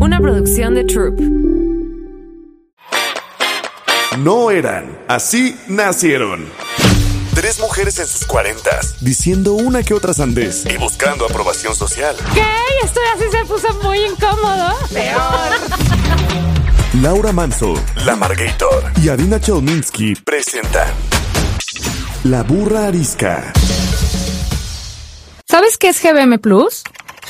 Una producción de Troop. No eran, así nacieron. Tres mujeres en sus cuarentas, diciendo una que otra sandez y buscando aprobación social. ¿Qué? Esto así se puso muy incómodo. Laura Manso, La Margator y Adina Chelminsky presentan La Burra Arisca. ¿Sabes qué es GBM Plus?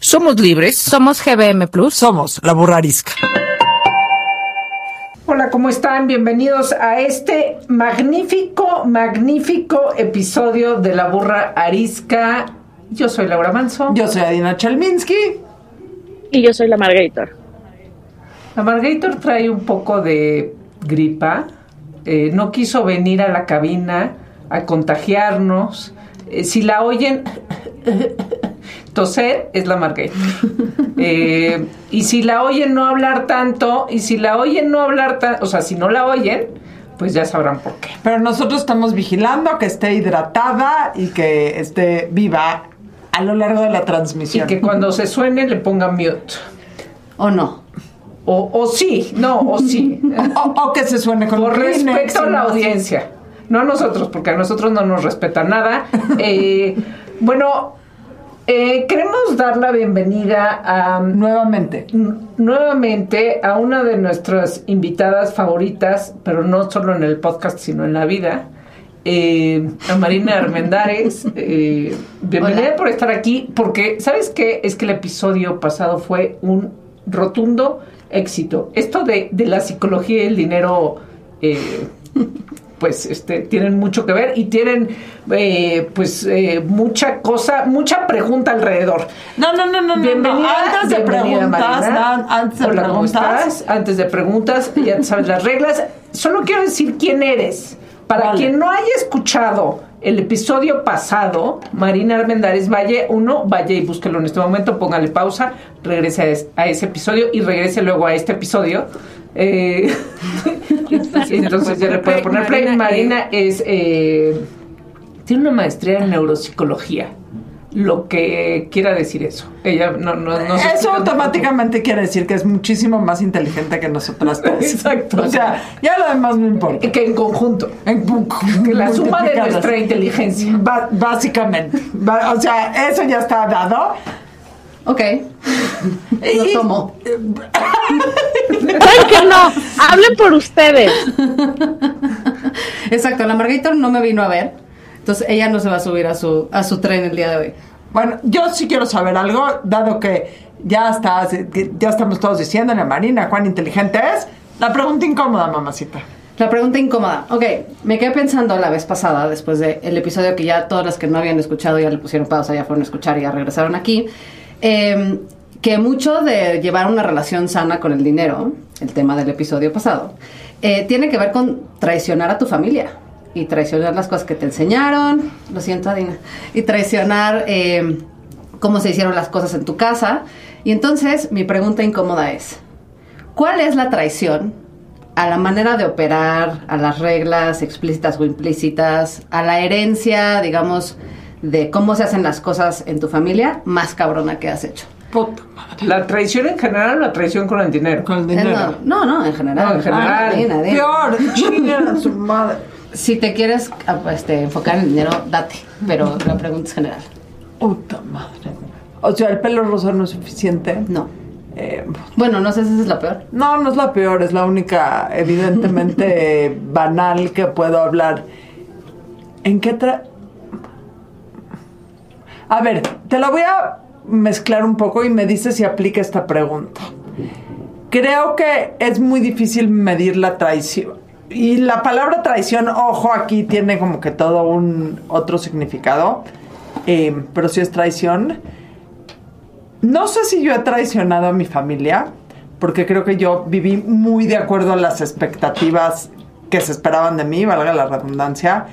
Somos libres. Somos GBM Plus. Somos la burra arisca. Hola, ¿cómo están? Bienvenidos a este magnífico, magnífico episodio de La Burra Arisca. Yo soy Laura Manso. Yo soy Adina Chelminsky. Y yo soy la Margator. La Margator trae un poco de gripa. Eh, no quiso venir a la cabina a contagiarnos. Eh, si la oyen toser, es la Margator. Eh, y si la oyen no hablar tanto, y si la oyen no hablar tanto, o sea, si no la oyen, pues ya sabrán por qué. Pero nosotros estamos vigilando que esté hidratada y que esté viva a lo largo de la Y transmisión. que cuando se suene le pongan mute. ¿O no? O, o sí, no, o sí. o, o que se suene con Por respeto a y la no- audiencia. No a nosotros, porque a nosotros no nos respeta nada. Eh, bueno, eh, queremos dar la bienvenida a Nuevamente. nuevamente a una de nuestras invitadas favoritas, pero no solo en el podcast, sino en la vida. eh, a Marina Armendares, eh, bienvenida Hola. por estar aquí, porque ¿sabes qué? Es que el episodio pasado fue un rotundo éxito. Esto de, de la psicología y el dinero, eh, pues este, tienen mucho que ver y tienen eh, pues eh, mucha cosa, mucha pregunta alrededor. No, no, no, no, no, Bienvenida, no. Antes de preguntas, no, antes de Hola, ¿cómo preguntas. estás? Antes de preguntas, ya sabes las reglas. Solo quiero decir quién eres. Para Vale. quien no haya escuchado el episodio pasado, Marina Armendares, vaya uno, vaya y búsquelo en este momento, póngale pausa, regrese a, es- a ese episodio y regrese luego a este episodio. Eh, entonces ya le puede poner play. Marina, Marina es eh, tiene una maestría en neuropsicología. Lo que quiera decir eso. Ella no, no, no se Eso automáticamente quiere decir que es muchísimo más inteligente que nosotras tres. Exacto. O sea, ya lo demás no importa. Que en conjunto. En- Que la suma de nuestra inteligencia. Básicamente. O sea, eso ya está dado. Ok. Lo tomo. ¿Saben que no? Hablen por ustedes. Exacto, la Margator no me vino a ver. Entonces ella no se va a subir a su, a su tren el día de hoy. Bueno, yo sí quiero saber algo, dado que ya está, ya estamos todos diciéndole a Marina cuán inteligente es. La pregunta incómoda, mamacita. La pregunta incómoda. Ok, me quedé pensando la vez pasada, después del episodio que ya todas las que no habían escuchado ya le pusieron pausa, ya fueron a escuchar y ya regresaron aquí, eh, que mucho de llevar una relación sana con el dinero, el tema del episodio pasado, eh, tiene que ver con traicionar a tu familia y traicionar las cosas que te enseñaron, lo siento Adina, y traicionar eh, cómo se hicieron las cosas en tu casa. Y entonces mi pregunta incómoda es, ¿Cuál es la traición a la manera de operar, a las reglas explícitas o implícitas, a la herencia, digamos, de cómo se hacen las cosas en tu familia, más cabrona que has hecho? Puta madre. ¿La traición en general o la traición con el dinero? Con el Eh, dinero. No, no, no, en general. No, en general. Ah. Peor, chingan a su madre. Si te quieres ah, este, enfocar en el dinero, date, pero la pregunta es general. Puta madre. O sea, el pelo rosa no es suficiente. No. Eh, Bueno, no sé si esa es la peor. no, no es la peor, es la única, evidentemente, banal que puedo hablar. ¿En qué tra... A ver, te la voy a mezclar un poco y me dices si aplica esta pregunta. Creo que es muy difícil medir la traición. Y la palabra traición, ojo, aquí tiene como que todo un otro significado. Eh, pero si es traición. No sé si yo he traicionado a mi familia, porque creo que yo viví muy de acuerdo a las expectativas que se esperaban de mí, valga la redundancia.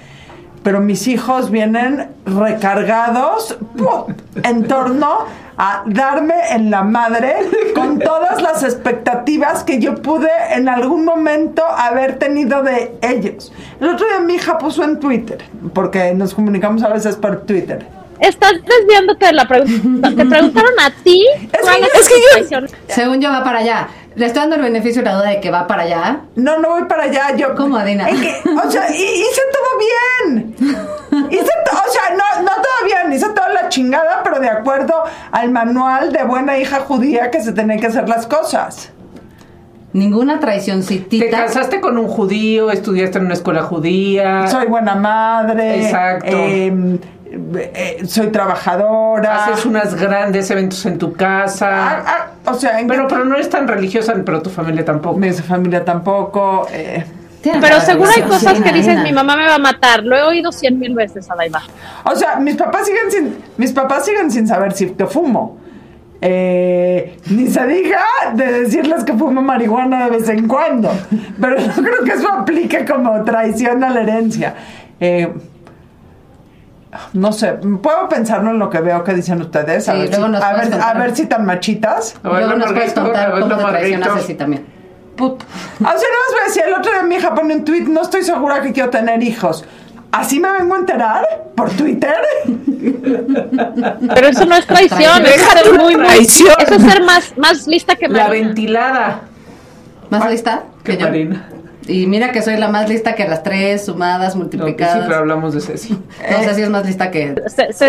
Pero mis hijos vienen recargados ¡pum! en torno a darme en la madre con todas las expectativas que yo pude en algún momento haber tenido de ellos. El otro día mi hija puso en Twitter, porque nos comunicamos a veces por Twitter. Estás desviándote de la pregunta. Te preguntaron a ti. Es cuál que- es es tu que yo- traición. Según yo va para allá. Le estoy dando el beneficio de la duda de que va para allá. No, no voy para allá. Yo, ¿Cómo, Adina? Es que, o sea, hi- hice todo bien. Hice to- o sea, no, no todo bien, hice toda la chingada, pero de acuerdo al manual de buena hija judía que se tenían que hacer las cosas. Ninguna Te traicioncita. casaste con un judío, estudiaste en una escuela judía. Soy buena madre. Exacto. eh, eh, soy trabajadora. Haces unos grandes eventos en tu Ah, casa. ah, o sea, en Pero, pero no eres tan religiosa, pero tu familia tampoco. mi familia tampoco. eh. Pero seguro hay cosas que dices, mi mamá me va a matar. Lo he oído cien mil veces, Adaiba. O sea, mis papás siguen sin, mis papás siguen sin saber si que fumo. Eh, ni se diga de decirles que fumo marihuana de vez en cuando. Pero no creo que eso aplique como traición a la herencia. Eh, no sé, puedo pensarlo en lo que veo que dicen ustedes. A, Sí, ver, si, a, ver, a ver si tan machitas. A ver, Luego nos puedes contar cómo te traicionas así también. Put. O sea, no os voy a decir, el otro día mi hija pone un tweet, no estoy segura que quiero tener hijos. ¿Así me vengo a enterar? ¿Por Twitter? Pero eso no es traición, eso es ser muy, muy. Traición. Eso es ser más, más lista que La Marina. ventilada. ¿Más lista? Que yo. Marina. Y mira que soy la más lista que las tres sumadas, No, multiplicadas. siempre hablamos de Ceci. No sé si es más lista que.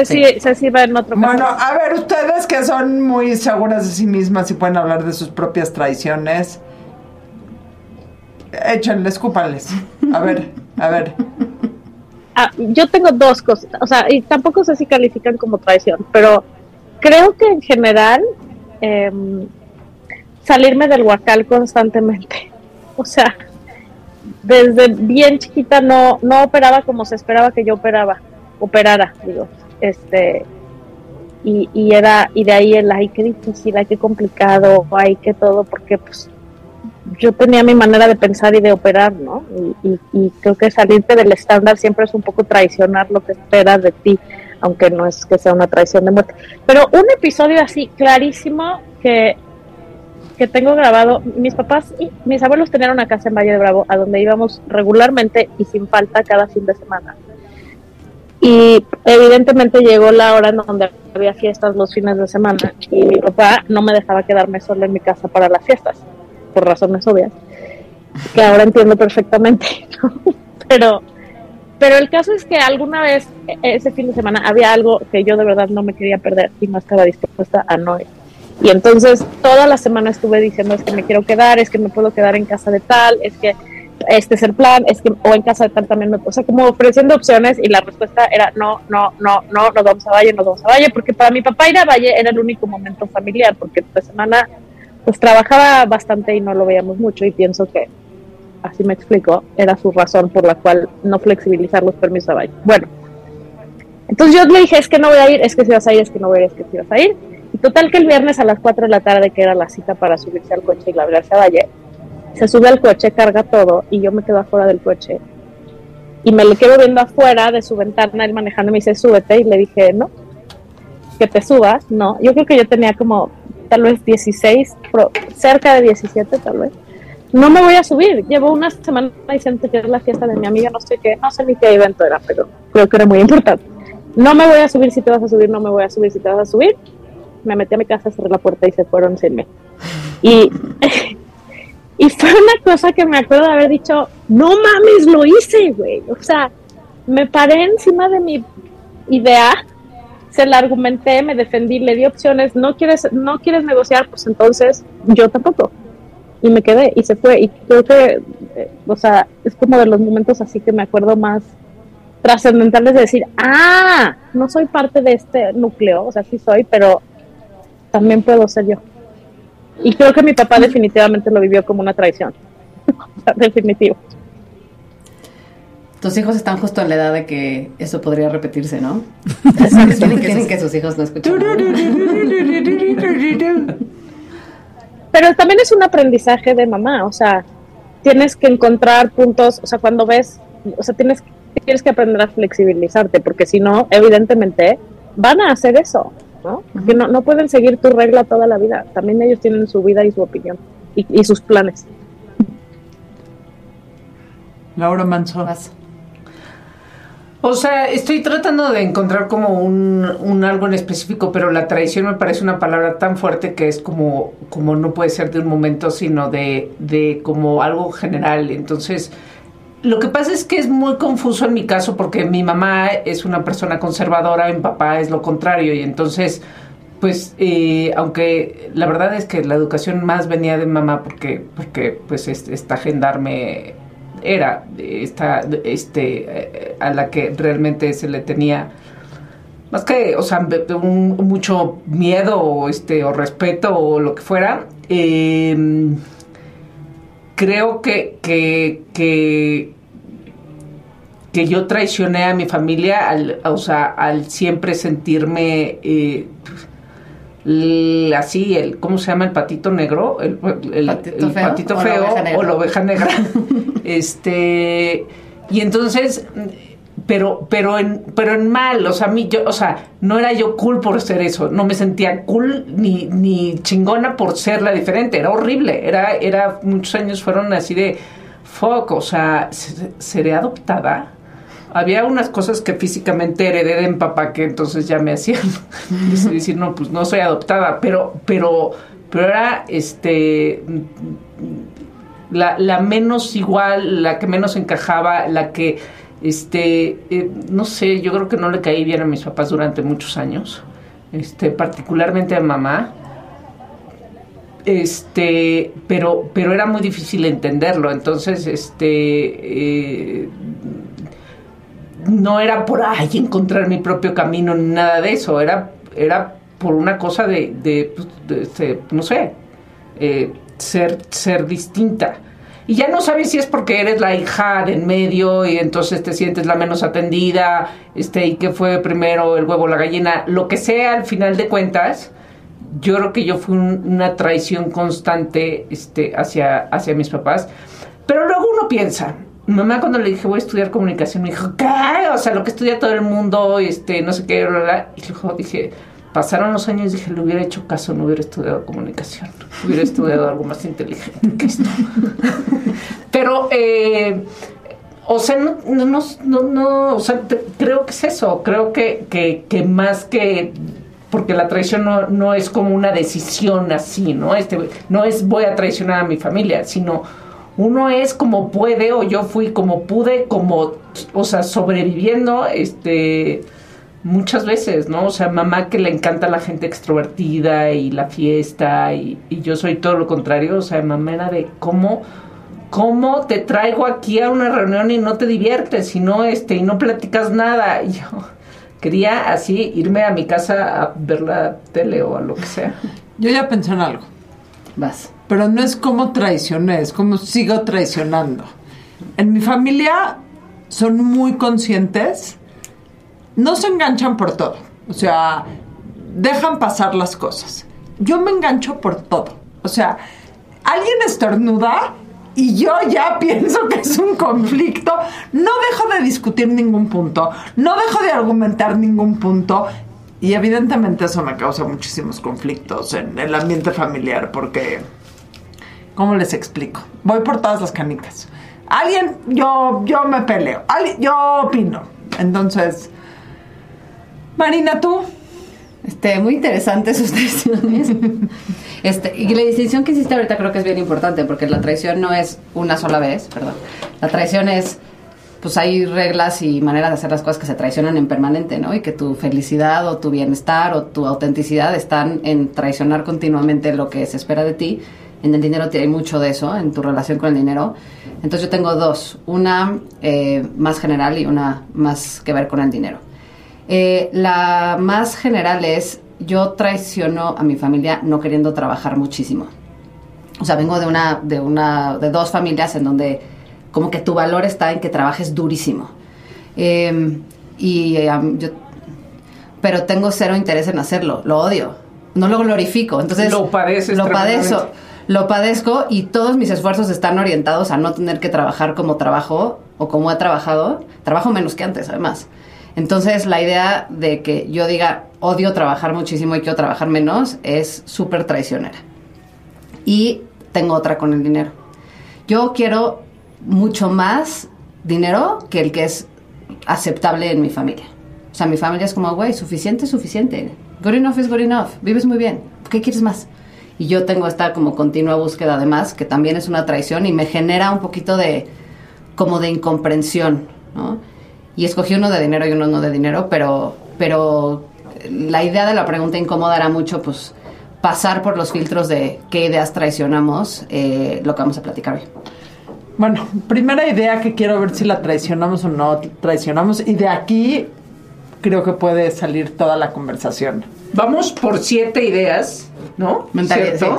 Sí. se sirve en otro caso. Bueno, a ver, ustedes que son muy seguras de sí mismas y pueden hablar de sus propias traiciones, échenle, escúpanles. A ver, a ver. Ah, yo tengo dos cosas, o sea, y tampoco sé si califican como traición, pero creo que en general em, salirme del huacal constantemente, o sea, desde bien chiquita no, no operaba como se esperaba que yo operaba, operara, digo, este, y, y era, y de ahí el, ay, qué difícil, ay, qué complicado, ay, qué todo, porque pues yo tenía mi manera de pensar y de operar, ¿no? Y, y- y creo que salirte del estándar siempre es un poco traicionar lo que esperas de ti, aunque no es que sea una traición de muerte. Pero un episodio así clarísimo que, que tengo grabado, mis papás y mis abuelos tenían una casa en Valle de Bravo a donde íbamos regularmente y sin falta cada fin de semana. Y evidentemente llegó la hora en donde había fiestas los fines de semana y mi papá no me dejaba quedarme sola en mi casa para las fiestas, por razones obvias, que ahora entiendo perfectamente. Pero, pero el caso es que alguna vez e- ese fin de semana había algo que yo de verdad no me quería perder y no estaba dispuesta a no ir. Y entonces toda la semana estuve diciendo es que me quiero quedar, es que me puedo quedar en casa de tal, es que este es el plan, es que o en casa de tal también me, o sea, como ofreciendo opciones y la respuesta era no, no, no, no, nos vamos a Valle, nos vamos a Valle, porque para mi papá ir a Valle era el único momento familiar, porque de semana pues trabajaba bastante y no lo veíamos mucho y pienso que así me explico, era su razón por la cual no flexibilizar los permisos a Valle. Bueno, entonces yo le dije, es que no voy a ir, es que si vas a ir, es que no voy a ir, es que si vas a ir. Y total que el viernes a las 4 de la tarde, que era la cita para subirse al coche y largarse a Valle, se sube al coche, carga todo y yo me quedo afuera del coche. Y me lo quedo viendo afuera de su ventana, él manejando me dice, súbete. Y le dije, no, que te subas, no. Yo creo que yo tenía como tal vez 16, pro- cerca de 17 tal vez. No me voy a subir. Llevo una semana diciendo que es la fiesta de mi amiga, no sé qué, no sé ni qué evento era, pero creo que era muy importante. No me voy a subir si te vas a subir, no me voy a subir si te vas a subir. Me metí a mi casa, cerré la puerta y se fueron sin mí. Y, y fue una cosa que me acuerdo de haber dicho, no mames, lo hice, güey. O sea, me paré encima de mi idea, se la argumenté, me defendí, le di opciones, no quieres, no quieres negociar, pues entonces yo tampoco. Y me quedé y se fue. Y creo que, eh, o sea, es como de los momentos así que me acuerdo más trascendentales de decir, ah, no soy parte de este núcleo, o sea, sí soy, pero también puedo ser yo. Y creo que mi papá definitivamente lo vivió como una traición. Definitivo. Tus hijos están justo en la edad de que eso podría repetirse, ¿no? tienen, que, tienen que sus hijos no escuchen. pero también es un aprendizaje de mamá, o sea, tienes que encontrar puntos, o sea, cuando ves, o sea, tienes, tienes que aprender a flexibilizarte, porque si no, evidentemente, van a hacer eso, ¿no? Porque no, no pueden seguir tu regla toda la vida, también ellos tienen su vida y su opinión y, y sus planes. Laura Manso. O sea, estoy tratando de encontrar como un, un algo en específico, pero la traición me parece una palabra tan fuerte que es como, como no puede ser de un momento, sino de, de como algo general. Entonces, lo que pasa es que es muy confuso en mi caso porque mi mamá es una persona conservadora, mi papá es lo contrario, y entonces, pues, eh, aunque la verdad es que la educación más venía de mamá porque, porque pues, es- esta gendarme era esta, este, eh, a la que realmente se le tenía más que, o sea, un- mucho miedo o, este, o respeto o lo que fuera, eh, creo que, que, que, que yo traicioné a mi familia al, o sea, al siempre sentirme eh, así, el, ¿cómo se llama el patito negro? El, el- ¿Patito feo patito o la feo oveja negra? o la oveja negra. este, y entonces, pero, pero en, pero en mal, o sea, mí, yo, o sea, no era yo cool por ser eso, no me sentía cool ni, ni chingona por ser la diferente, era horrible, era, era, muchos años fueron así de, fuck, o sea, ¿se- ¿seré adoptada? Había unas cosas que físicamente heredé de mi papá que entonces ya me hacían decir, no, pues no soy adoptada, pero, pero, pero era, este, la, la menos igual, la que menos encajaba, la que, este, eh, no sé, yo creo que no le caí bien a mis papás durante muchos años, este, particularmente a mamá, este, pero, pero era muy difícil entenderlo, entonces, este, eh, no era por ay encontrar mi propio camino ni nada de eso, era, era por una cosa de, de, pues, de, este, no sé, eh, ser, ser distinta. Y ya no sabes si es porque eres la hija de en medio y entonces te sientes la menos atendida, este, y que fue primero el huevo la gallina, lo que sea al final de cuentas, yo creo que yo fui un- una traición constante este, hacia, hacia mis papás. Pero luego uno piensa, mi mamá cuando le dije voy a estudiar comunicación me dijo, ¿qué? O sea, lo que estudia todo el mundo, este, no sé qué, bla, bla. Y luego dije, pasaron los años y dije, le hubiera hecho caso, no hubiera estudiado comunicación, hubiera estudiado algo más inteligente que esto. Pero, eh, o sea, no, no, no, no, o sea, creo que es eso, creo que, que, que más que, porque la traición no, no es como una decisión así, ¿no? Este, no es voy a traicionar a mi familia, sino uno es como puede, o yo fui como pude, como, o sea, sobreviviendo, este, muchas veces, ¿no? O sea, mamá que le encanta la gente extrovertida y la fiesta, y, y yo soy todo lo contrario, o sea, mamá era de cómo ¿cómo te traigo aquí a una reunión y no te diviertes y no este y no platicas nada? Y yo quería así irme a mi casa a ver la tele o a lo que sea. Yo ya pensé en algo. Vas. Pero no es como traicioné, es como sigo traicionando. En mi familia son muy conscientes, no se enganchan por todo. O sea, dejan pasar las cosas. Yo me engancho por todo. O sea, alguien estornuda y yo ya pienso que es un conflicto. No dejo de discutir ningún punto, no dejo de argumentar ningún punto. Y evidentemente eso me causa muchísimos conflictos en el ambiente familiar porque ¿Cómo les explico? Voy por todas las canicas. Alguien, yo, yo me peleo. Alguien, yo opino. Entonces, Marina, tú. Este, muy interesantes sus traiciones. Este, y la distinción que hiciste ahorita creo que es bien importante, porque la traición no es una sola vez, perdón. La traición es, pues hay reglas y maneras de hacer las cosas que se traicionan en permanente, ¿no? Y que tu felicidad o tu bienestar o tu autenticidad están en traicionar continuamente lo que se espera de ti. En el dinero hay mucho de eso, en tu relación con el dinero. Entonces yo tengo dos, una eh, más general y una más que ver con el dinero. Eh, la más general es, yo traiciono a mi familia no queriendo trabajar muchísimo. O sea, vengo de una, de una, de dos familias en donde como que tu valor está en que trabajes durísimo. Eh, y eh, yo, pero tengo cero interés en hacerlo, lo odio, no lo glorifico. Entonces Lo padeces Lo padezco. lo padezco y todos mis esfuerzos están orientados a no tener que trabajar como trabajo o como he trabajado. Trabajo menos que antes, además. Entonces, la idea de que yo diga odio trabajar muchísimo y quiero trabajar menos es súper traicionera. Y tengo otra con el dinero. Yo quiero mucho más dinero que el que es aceptable en mi familia. O sea, mi familia es como, güey, suficiente, suficiente. Good enough is good enough. Vives muy bien. ¿Qué quieres más? Y yo tengo esta como continua búsqueda además, que también es una traición y me genera un poquito de, como de incomprensión, ¿no? Y escogí uno de dinero y uno no de dinero, pero, pero la idea de la pregunta incómoda era mucho, pues, pasar por los filtros de qué ideas traicionamos, eh, lo que vamos a platicar hoy. Bueno, primera idea que quiero ver si la traicionamos o no traicionamos. Y de aquí creo que puede salir toda la conversación. Vamos por siete ideas, ¿no? Sí,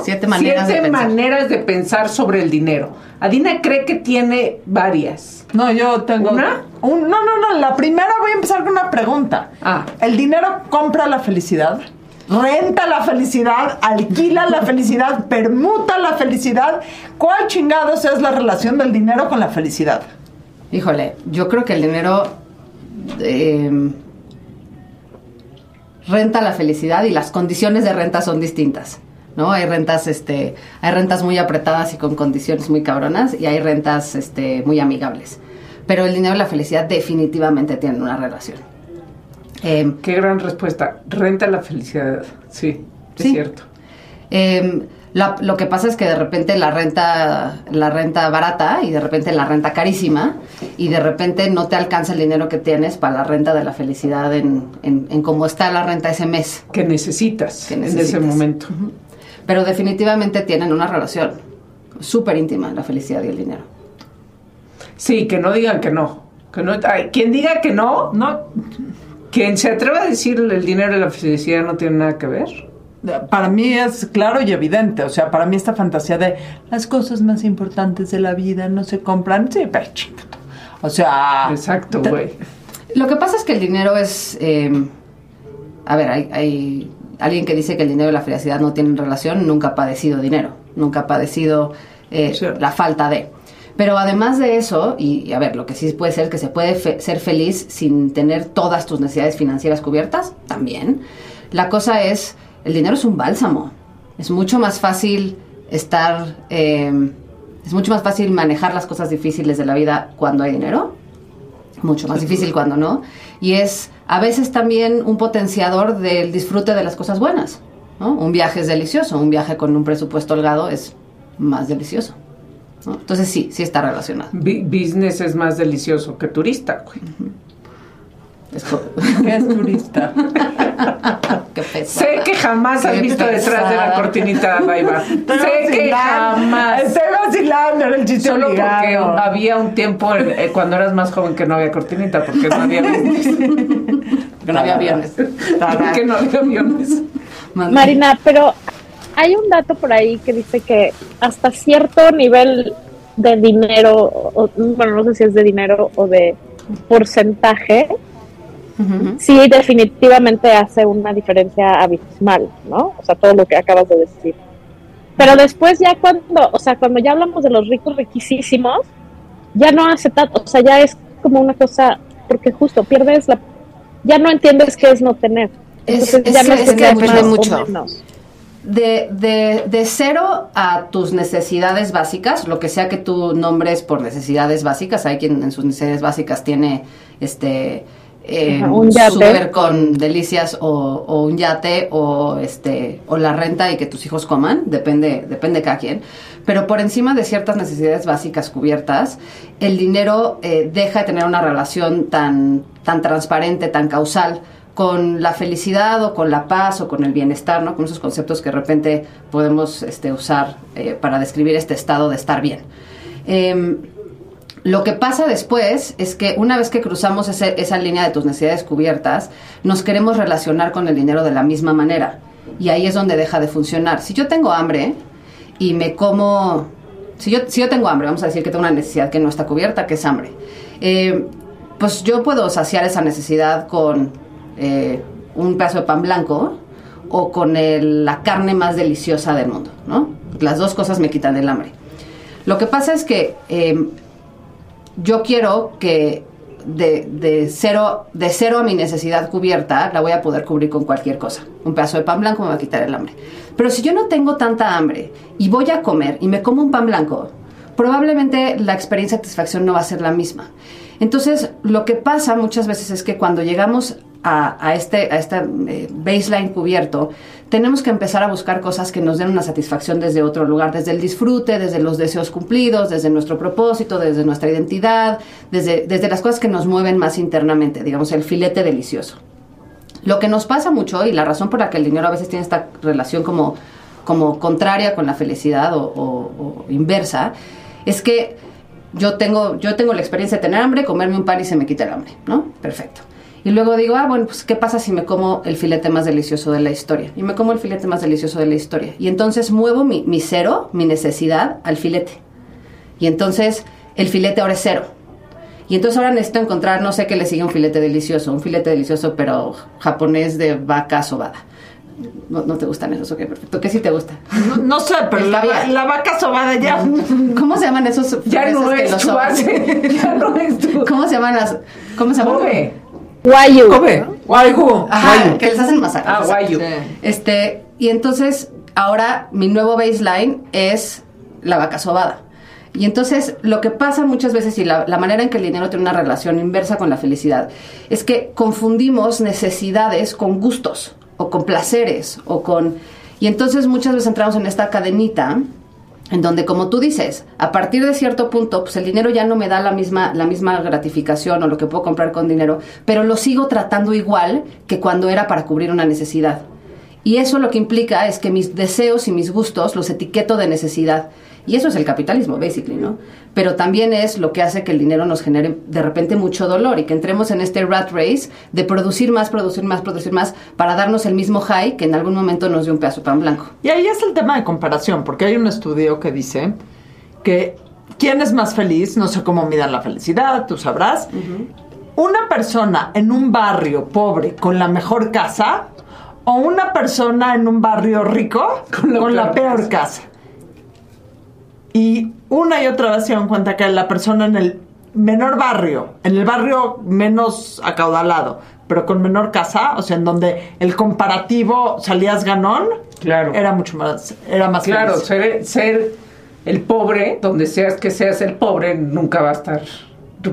siete maneras de Siete pensar. maneras de pensar sobre el dinero. Adina cree que tiene varias. No, yo tengo. ¿Una? Un- no, no, no. La primera voy a empezar con una pregunta. Ah. ¿El dinero compra la felicidad? ¿Renta la felicidad? ¿Alquila la felicidad? ¿Permuta la felicidad? ¿Cuál chingados es la relación del dinero con la felicidad? Híjole, yo creo que el dinero eh, renta la felicidad y las condiciones de renta son distintas. ¿No? Hay rentas, este, hay rentas muy apretadas y con condiciones muy cabronas y hay rentas este, muy amigables. Pero el dinero y la felicidad definitivamente tienen una relación. Eh, Qué gran respuesta. Renta la felicidad. Sí, es Sí. cierto. Eh, la- lo que pasa es que de repente la renta, la renta barata y de repente la renta carísima y de repente no te alcanza el dinero que tienes para la renta de la felicidad en, en, en cómo está la renta ese mes. Que necesitas, Que en ese momento. Pero definitivamente tienen una relación súper íntima la felicidad y el dinero. Sí, que no digan que no. Que no ay, quien diga que no, No, quien se atreva a decir el dinero y la felicidad no tienen nada que ver. Para mí es claro y evidente. O sea, para mí esta fantasía de las cosas más importantes de la vida no se compran. Sí, pero chingado. O sea. Exacto, güey. Lo que pasa es que el dinero es... eh, a ver, hay, hay alguien que dice que el dinero y la felicidad no tienen relación, nunca ha padecido dinero, nunca ha padecido eh, la falta de. Pero además de eso, y, y a ver, lo que sí puede ser que se puede fe- ser feliz sin tener todas tus necesidades financieras cubiertas, también. La cosa es, el dinero es un bálsamo. Es mucho más fácil estar, eh, es mucho más fácil manejar las cosas difíciles de la vida cuando hay dinero mucho más difícil cuando no. Y es a veces también un potenciador del disfrute de las cosas buenas. ¿no? Un viaje es delicioso, un viaje con un presupuesto holgado es más delicioso. ¿no? Entonces sí, sí está relacionado. Bu- business es más delicioso que turista, güey. ¿Qué es turista? Qué pesado. Sé que jamás has visto detrás de la pesada. cortinita, Baiba. Sé que jamás. Estoy vacilando, era el chiste Solo porque había un tiempo en- eh, cuando eras más joven que no había cortinita, porque no había. Que no había aviones. porque no había aviones. Marina, pero hay un dato por ahí que dice que hasta cierto nivel de dinero, o- bueno, no sé si es de dinero o de porcentaje, Sí definitivamente hace una diferencia abismal, ¿no? O sea, todo lo que acabas de decir. Pero después ya cuando, o sea, cuando ya hablamos de los ricos riquísimos, ya no hace tanto, o sea, ya es como una cosa, porque justo pierdes la, ya no entiendes qué es no tener. Es- Entonces es ya no es que depende más o mucho. menos. De, de, de cero a tus necesidades básicas, lo que sea que tú nombres por necesidades básicas, hay quien en sus necesidades básicas tiene este eh, un súper con delicias o, o un yate o este o la renta y que tus hijos coman, depende, depende de cada quien. Pero por encima de ciertas necesidades básicas cubiertas, el dinero eh, deja de tener una relación tan, tan transparente, tan causal con la felicidad o con la paz o con el bienestar, ¿no? Con esos conceptos que de repente podemos este, usar eh, para describir este estado de estar bien. Em, lo que pasa después es que una vez que cruzamos esa línea de tus necesidades cubiertas, nos queremos relacionar con el dinero de la misma manera. Y ahí es donde deja de funcionar. Si yo tengo hambre y me como... Si yo, si yo tengo hambre, vamos a decir que tengo una necesidad que no está cubierta, que es hambre. Eh, pues yo puedo saciar esa necesidad con eh, un pedazo de pan blanco o con la carne más deliciosa del mundo, ¿no? Las dos cosas me quitan el hambre. Lo que pasa es que eh, yo quiero que de, de cero, de cero a mi necesidad cubierta la voy a poder cubrir con cualquier cosa. Un pedazo de pan blanco me va a quitar el hambre. Pero si yo no tengo tanta hambre y voy a comer y me como un pan blanco, probablemente la experiencia de satisfacción no va a ser la misma. Entonces, lo que pasa muchas veces es que cuando llegamos a, a este, a este eh, baseline cubierto, tenemos que empezar a buscar cosas que nos den una satisfacción desde otro lugar, desde el disfrute, desde los deseos cumplidos, desde nuestro propósito, desde nuestra identidad, desde, desde las cosas que nos mueven más internamente, digamos, el filete delicioso. Lo que nos pasa mucho y la razón por la que el dinero a veces tiene esta relación como, como contraria con la felicidad o, o- o inversa, es que yo tengo, yo tengo la experiencia de tener hambre, comerme un pan y se me quita el hambre, ¿no? Perfecto. Y luego digo, ah, bueno, pues ¿qué pasa si me como el filete más delicioso de la historia? Y me como el filete más delicioso de la historia. Y entonces muevo mi, mi cero, mi necesidad, al filete. Y entonces el filete ahora es cero. Y entonces ahora necesito encontrar, no sé qué le sigue un filete delicioso, un filete delicioso pero japonés de vaca sobada. No, no te gustan esos, ok, perfecto. ¿Qué sí te gusta? No, no sé, pero la, la vaca sobada ya. ¿Cómo se llaman esos? Ya no que es los tu. Ya no es tu. ¿Cómo se llaman las? ¿Cómo se llaman? Kobe. Guayu. Ajá, que les hacen masacres. Ah, guayu. Sí. Este, y entonces, ahora mi nuevo baseline es la vaca sobada. Y entonces, lo que pasa muchas veces, y la, la manera en que el dinero tiene una relación inversa con la felicidad, es que confundimos necesidades con gustos, o con placeres, o con... Y entonces muchas veces entramos en esta cadenita en donde como tú dices, a partir de cierto punto, pues el dinero ya no me da la misma, la misma gratificación o lo que puedo comprar con dinero, pero lo sigo tratando igual que cuando era para cubrir una necesidad. Y eso lo que implica es que mis deseos y mis gustos los etiqueto de necesidad. Y eso es el capitalismo, basically, ¿no? Pero también es lo que hace que el dinero nos genere de repente mucho dolor y que entremos en este rat race de producir más, producir más, producir más para darnos el mismo high que en algún momento nos dio un pedazo de pan blanco. Y ahí es el tema de comparación, porque hay un estudio que dice que quién es más feliz, no sé cómo midan la felicidad, tú sabrás. Una persona en un barrio pobre con la mejor casa o una persona en un barrio rico con la, peor, casa. Y una y otra vez se dan cuenta que la persona en el menor barrio, en el barrio menos acaudalado, pero con menor casa, o sea, en donde el comparativo salías ganón, Claro. era mucho más, era más Claro, ser, ser el pobre, donde seas que seas el pobre, nunca va a estar.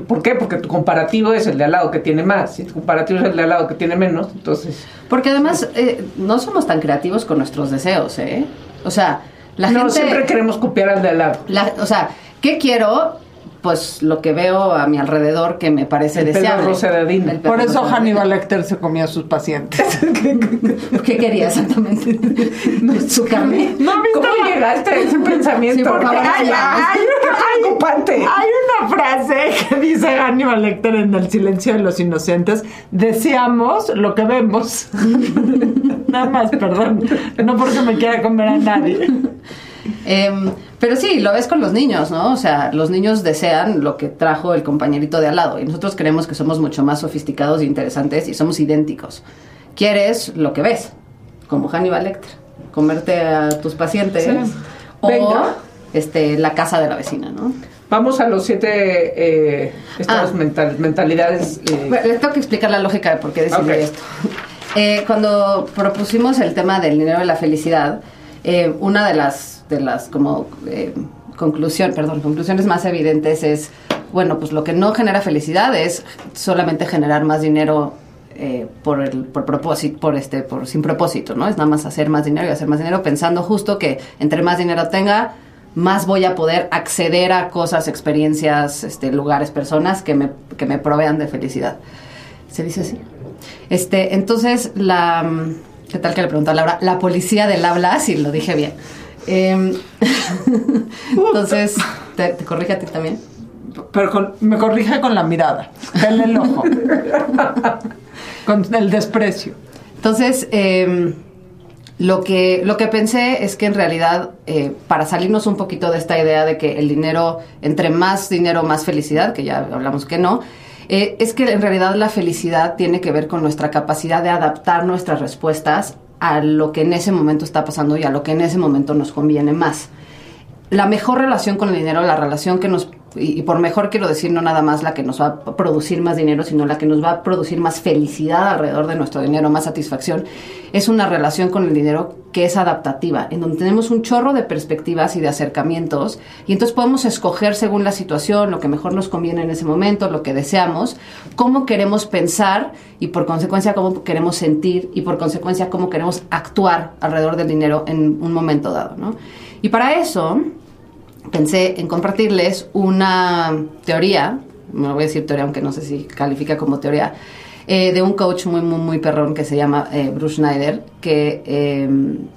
¿Por qué? Porque tu comparativo es el de al lado que tiene más. Si tu comparativo es el de al lado que tiene menos, entonces. Porque además eh, no somos tan creativos con nuestros deseos, ¿eh? O sea, la no, gente... siempre queremos copiar al de al lado. la- o sea, ¿qué quiero? Pues lo que veo a mi alrededor que me parece El deseable. Por eso Hannibal Lecter se comía a sus pacientes. ¿Qué quería exactamente? Su carne. ¿No ¿Cómo la- llegaste a ese pensamiento? Sí, por favor, Ay, ya. ay, qué preocupante. Hay una frase que dice Hannibal Lecter en El silencio de los inocentes. Deseamos lo que vemos. Nada más, perdón. No porque me quiera comer a nadie. Em, pero sí, lo ves con los niños, ¿no? O sea, los niños desean lo que trajo el compañerito de al lado y nosotros creemos que somos mucho más sofisticados e interesantes y somos idénticos. Quieres lo que ves, como Hannibal Lecter, comerte a tus pacientes Sí. o Venga. este la casa de la vecina, ¿no? Vamos a los siete eh, estados Ah. mental- mentalidades. eh, Bueno, les tengo que explicar la lógica de por qué decidí Ok. esto. Eh, cuando propusimos el tema del dinero y la felicidad, eh, una de las, de las como eh, conclusión, perdón, conclusiones más evidentes es, bueno, pues lo que no genera felicidad es solamente generar más dinero eh, por el por propósito, por este, por sin propósito, ¿no? Es nada más hacer más dinero y hacer más dinero pensando justo que entre más dinero tenga, más voy a poder acceder a cosas, experiencias, este, lugares, personas que me, que me provean de felicidad. ¿Se dice así? Este, entonces, la... ¿Qué tal que le preguntó a Laura? La policía del habla, si lo dije bien. Em, entonces, ¿te, te corrige a ti también? Pero con- me corrige con la mirada. El ojo. con el desprecio. Entonces, eh, lo, que, lo que pensé es que en realidad, eh, para salirnos un poquito de esta idea de que el dinero, entre más dinero, más felicidad, que ya hablamos que no, eh, es que en realidad la felicidad tiene que ver con nuestra capacidad de adaptar nuestras respuestas a lo que en ese momento está pasando y a lo que en ese momento nos conviene más. La mejor relación con el dinero, la relación que nos y, por mejor quiero decir no nada más la que nos va a producir más dinero, sino la que nos va a producir más felicidad alrededor de nuestro dinero, más satisfacción, es una relación con el dinero que es adaptativa, en donde tenemos un chorro de perspectivas y de acercamientos, y entonces podemos escoger según la situación, lo que mejor nos conviene en ese momento, lo que deseamos, cómo queremos pensar y por consecuencia cómo queremos sentir y por consecuencia cómo queremos actuar alrededor del dinero en un momento dado, ¿no? Y para eso, pensé en compartirles una teoría, no voy a decir teoría, aunque no sé si califica como teoría, eh, de un coach muy, muy, muy perrón que se llama eh, Bruce Schneider, que eh,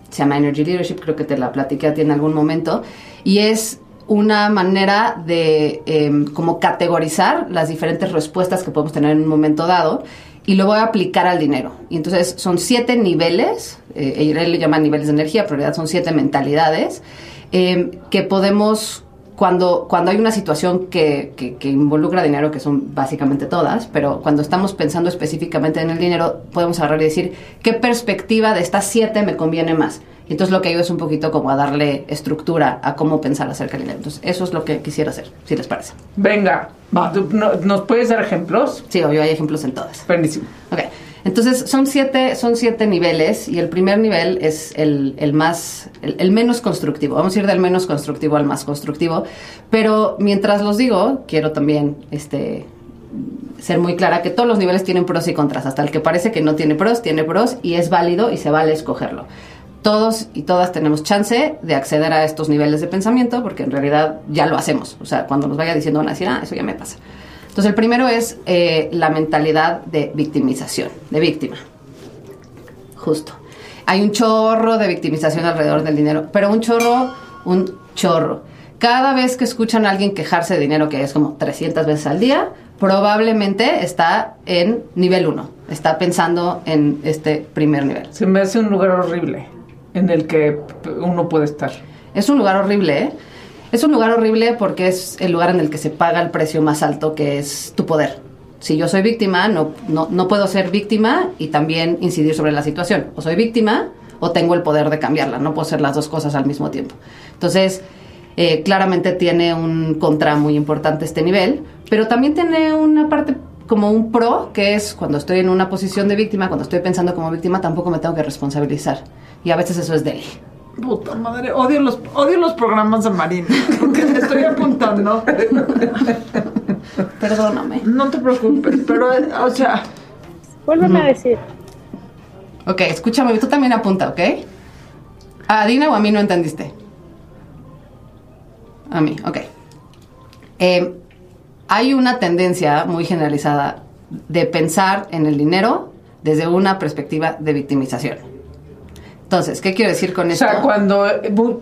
se llama Energy Leadership, creo que te la platiqué a ti en algún momento, y es una manera de eh, como categorizar las diferentes respuestas que podemos tener en un momento dado y lo voy a aplicar al dinero. Y entonces son siete niveles, eh, él le llama niveles de energía, pero en realidad son siete mentalidades eh, que podemos, cuando, cuando hay una situación que, que, que involucra dinero, que son básicamente todas, pero cuando estamos pensando específicamente en el dinero, podemos agarrar y decir, ¿qué perspectiva de estas siete me conviene más? Y entonces lo que ayuda es un poquito como a darle estructura a cómo pensar acerca del dinero. Entonces eso es lo que quisiera hacer, si les parece. Venga, ¿tú- no- ¿nos puedes dar ejemplos? Sí, obvio, hay ejemplos en todas. Buenísimo. Ok, entonces son siete, son siete niveles y el primer nivel es el, el más, el, el menos constructivo. Vamos a ir del menos constructivo al más constructivo. Pero mientras los digo, quiero también este, ser muy clara que todos los niveles tienen pros y contras. Hasta el que parece que no tiene pros, tiene pros y es válido y se vale escogerlo. Todos y todas tenemos chance de acceder a estos niveles de pensamiento porque en realidad ya lo hacemos. O sea, cuando nos vaya diciendo van a decir, ah, eso ya me pasa. Entonces, el primero es eh, la mentalidad de victimización, de víctima. Justo. Hay un chorro de victimización alrededor del dinero, pero un chorro, un chorro. Cada vez que escuchan a alguien quejarse de dinero, que es como 300 veces al día, probablemente está en nivel 1. Está pensando en este primer nivel. Se me hace un lugar horrible en el que uno puede estar. Es un lugar horrible, ¿eh? Es un lugar horrible porque es el lugar en el que se paga el precio más alto, que es tu poder. Si yo soy víctima, no, no, no puedo ser víctima y también incidir sobre la situación. O soy víctima o tengo el poder de cambiarla. No puedo ser las dos cosas al mismo tiempo. Entonces, eh, claramente tiene un contra muy importante este nivel, pero también tiene una parte como un pro, que es cuando estoy en una posición de víctima, cuando estoy pensando como víctima, tampoco me tengo que responsabilizar. Y a veces eso es deli. Puta madre, odio los, odio los programas de Marina. Porque me estoy apuntando. Perdóname. No te preocupes, pero, o sea, Vuélveme a decir. Ok, escúchame, tú también apunta, ¿ok? ¿A Dina o a mí no entendiste? A mí, ok. Eh, hay una tendencia muy generalizada de pensar en el dinero desde una perspectiva de victimización. Entonces, ¿qué quiero decir con O esto? sea, cuando,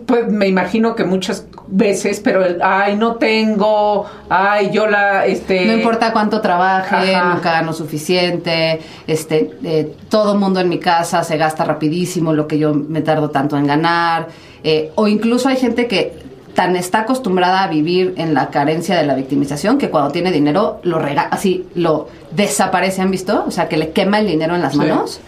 pues me imagino que muchas veces, pero el, ay, no tengo, ay, yo la, este... No importa cuánto trabaje, Ajá. nunca gano suficiente, este, eh, todo mundo en mi casa se gasta rapidísimo lo que yo me tardo tanto en ganar, eh, o incluso hay gente que tan está acostumbrada a vivir en la carencia de la victimización que cuando tiene dinero lo rega así lo desaparece, ¿han visto? O sea, que le quema el dinero en las Sí. manos.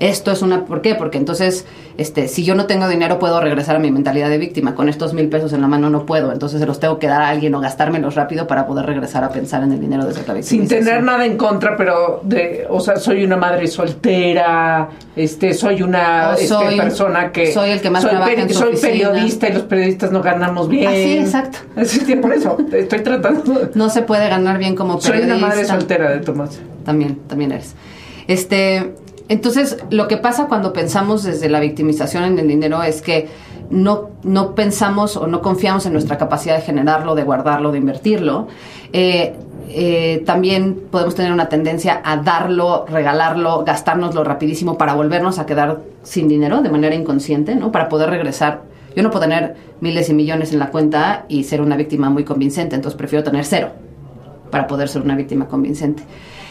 Esto es una, ¿por qué? Porque entonces, este, si yo no tengo dinero, puedo regresar a mi mentalidad de víctima. Con estos mil pesos en la mano no puedo. Entonces se los tengo que dar a alguien o gastármelos rápido para poder regresar a pensar en el dinero desde la Sin victimización. tener nada en contra, pero de, o sea, soy una madre soltera, este, soy una este, soy- persona que soy el que más soy, trabaja en su soy oficina. periodista y los periodistas no ganamos bien. Ah, sí, exacto. Sí, sí, por eso estoy tratando. No se puede ganar bien como soy periodista. una madre soltera de Tomás. También, también eres. Este, entonces, lo que pasa cuando pensamos desde la victimización en el dinero es que no, no pensamos o no confiamos en nuestra capacidad de generarlo, de guardarlo, de invertirlo. Eh, eh, también podemos tener una tendencia a darlo, regalarlo, gastárnoslo rapidísimo para volvernos a quedar sin dinero de manera inconsciente, ¿no? Para poder regresar. Yo no puedo tener miles y millones en la cuenta y ser una víctima muy convincente, entonces prefiero tener cero para poder ser una víctima convincente.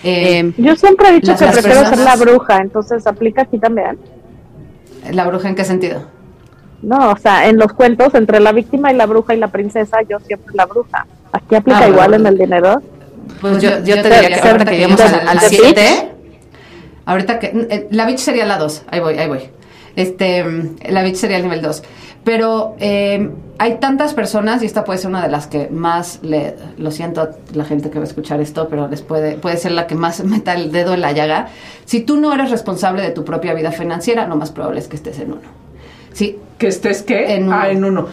Eh, Yo siempre he dicho Las- que las prefiero ser la bruja, entonces aplica aquí también. ¿La bruja en qué sentido? No, o sea, en los cuentos entre la víctima y la bruja y la princesa, yo siempre la bruja. Aquí aplica Ah, igual bueno. en el dinero. Pues yo, yo te te- diría que ahorita que lleguemos al- al te- 7, ahorita que... eh, La bitch sería la 2, ahí voy, ahí voy. Este, la bitch sería el nivel 2. Pero eh, hay tantas personas, y esta puede ser una de las que más le, lo siento a la gente que va a escuchar esto, pero les puede, puede ser la que más meta el dedo en la llaga. Si tú no eres responsable de tu propia vida financiera, lo más probable es que estés en uno. Sí, Que estés, ¿qué? En uno. Ah, en uno.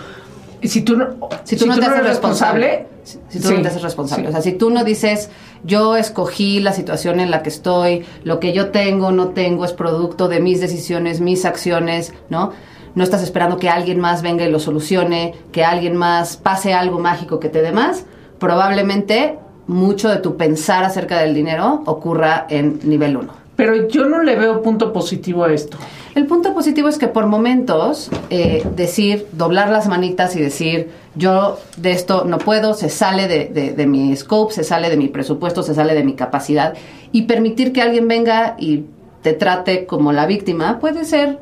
Si tú no, si tú no te eres haces responsable, si, si tú sí, no te haces responsable, sí. o sea, si tú no dices, yo escogí la situación en la que estoy, lo que yo tengo, no tengo, es producto de mis decisiones, mis acciones, ¿no? No estás esperando que alguien más venga y lo solucione, que alguien más pase algo mágico que te dé más. Probablemente mucho de tu pensar acerca del dinero ocurra en nivel 1. Pero yo no le veo punto positivo a esto. El punto positivo es que por momentos eh, decir, doblar las manitas y decir, yo de esto no puedo, se sale de, de- de mi scope, se sale de mi presupuesto, se sale de mi capacidad, y permitir que alguien venga y te trate como la víctima puede ser,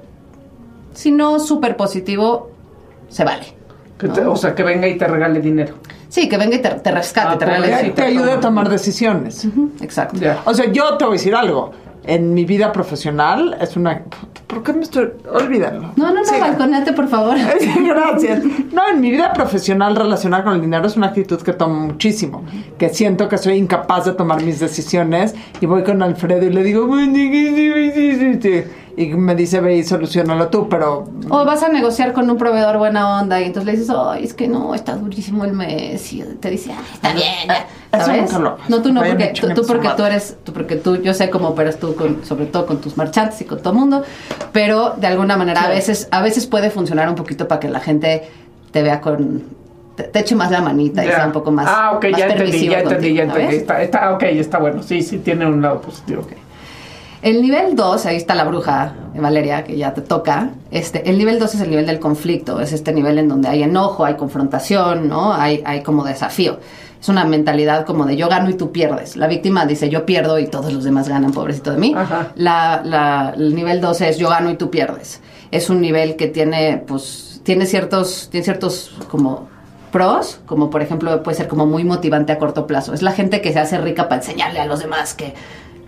si no súper positivo, se vale. Que te- o sea, que venga y te regale dinero. Sí, que venga y te, te rescate, Ah, te regale. pobre, Que te ayude a tomar decisiones. Exacto. Ya. O sea, yo te voy a decir algo. En mi vida profesional es una... ¿Por qué me estoy...? Olvídalo. No, no, no, balconate, por favor. Gracias. No, en mi vida profesional relacionada con el dinero es una actitud que tomo muchísimo. Que siento que soy incapaz de tomar mis decisiones y voy con Alfredo y le digo, Y me dice, ve y solucionalo tú, pero O vas a negociar con un proveedor buena onda y entonces le dices, ay, es que no, está durísimo el mes. Y te dice, ay, está bien, ya. Eso ¿Sabes? nunca lo hago. No, tú no, porque tú, porque tú eres, tú porque tú, yo sé cómo operas tú, con, sobre todo con tus marchantes y con todo el mundo, pero de alguna manera a veces, a veces puede funcionar un poquito para que la gente te vea con, te, eche más la manita y sea un poco más, Ah, ok, más ya entendí, ya entendí, ya entendí. Está, está, ok, está bueno. Sí, sí, tiene un lado positivo. El nivel 2, ahí está la bruja, Valeria, que ya te toca. Este, el nivel 2 es el nivel del conflicto, es este nivel en donde hay enojo, hay confrontación, ¿no? Hay, hay como desafío. Es una mentalidad como de yo gano y tú pierdes. La víctima dice yo pierdo y todos los demás ganan, pobrecito de mí. La, la- el nivel 2 es yo gano y tú pierdes. Es un nivel que tiene, pues, tiene ciertos, tiene ciertos como pros, como por ejemplo puede ser como muy motivante a corto plazo. Es la gente que se hace rica para enseñarle a los demás que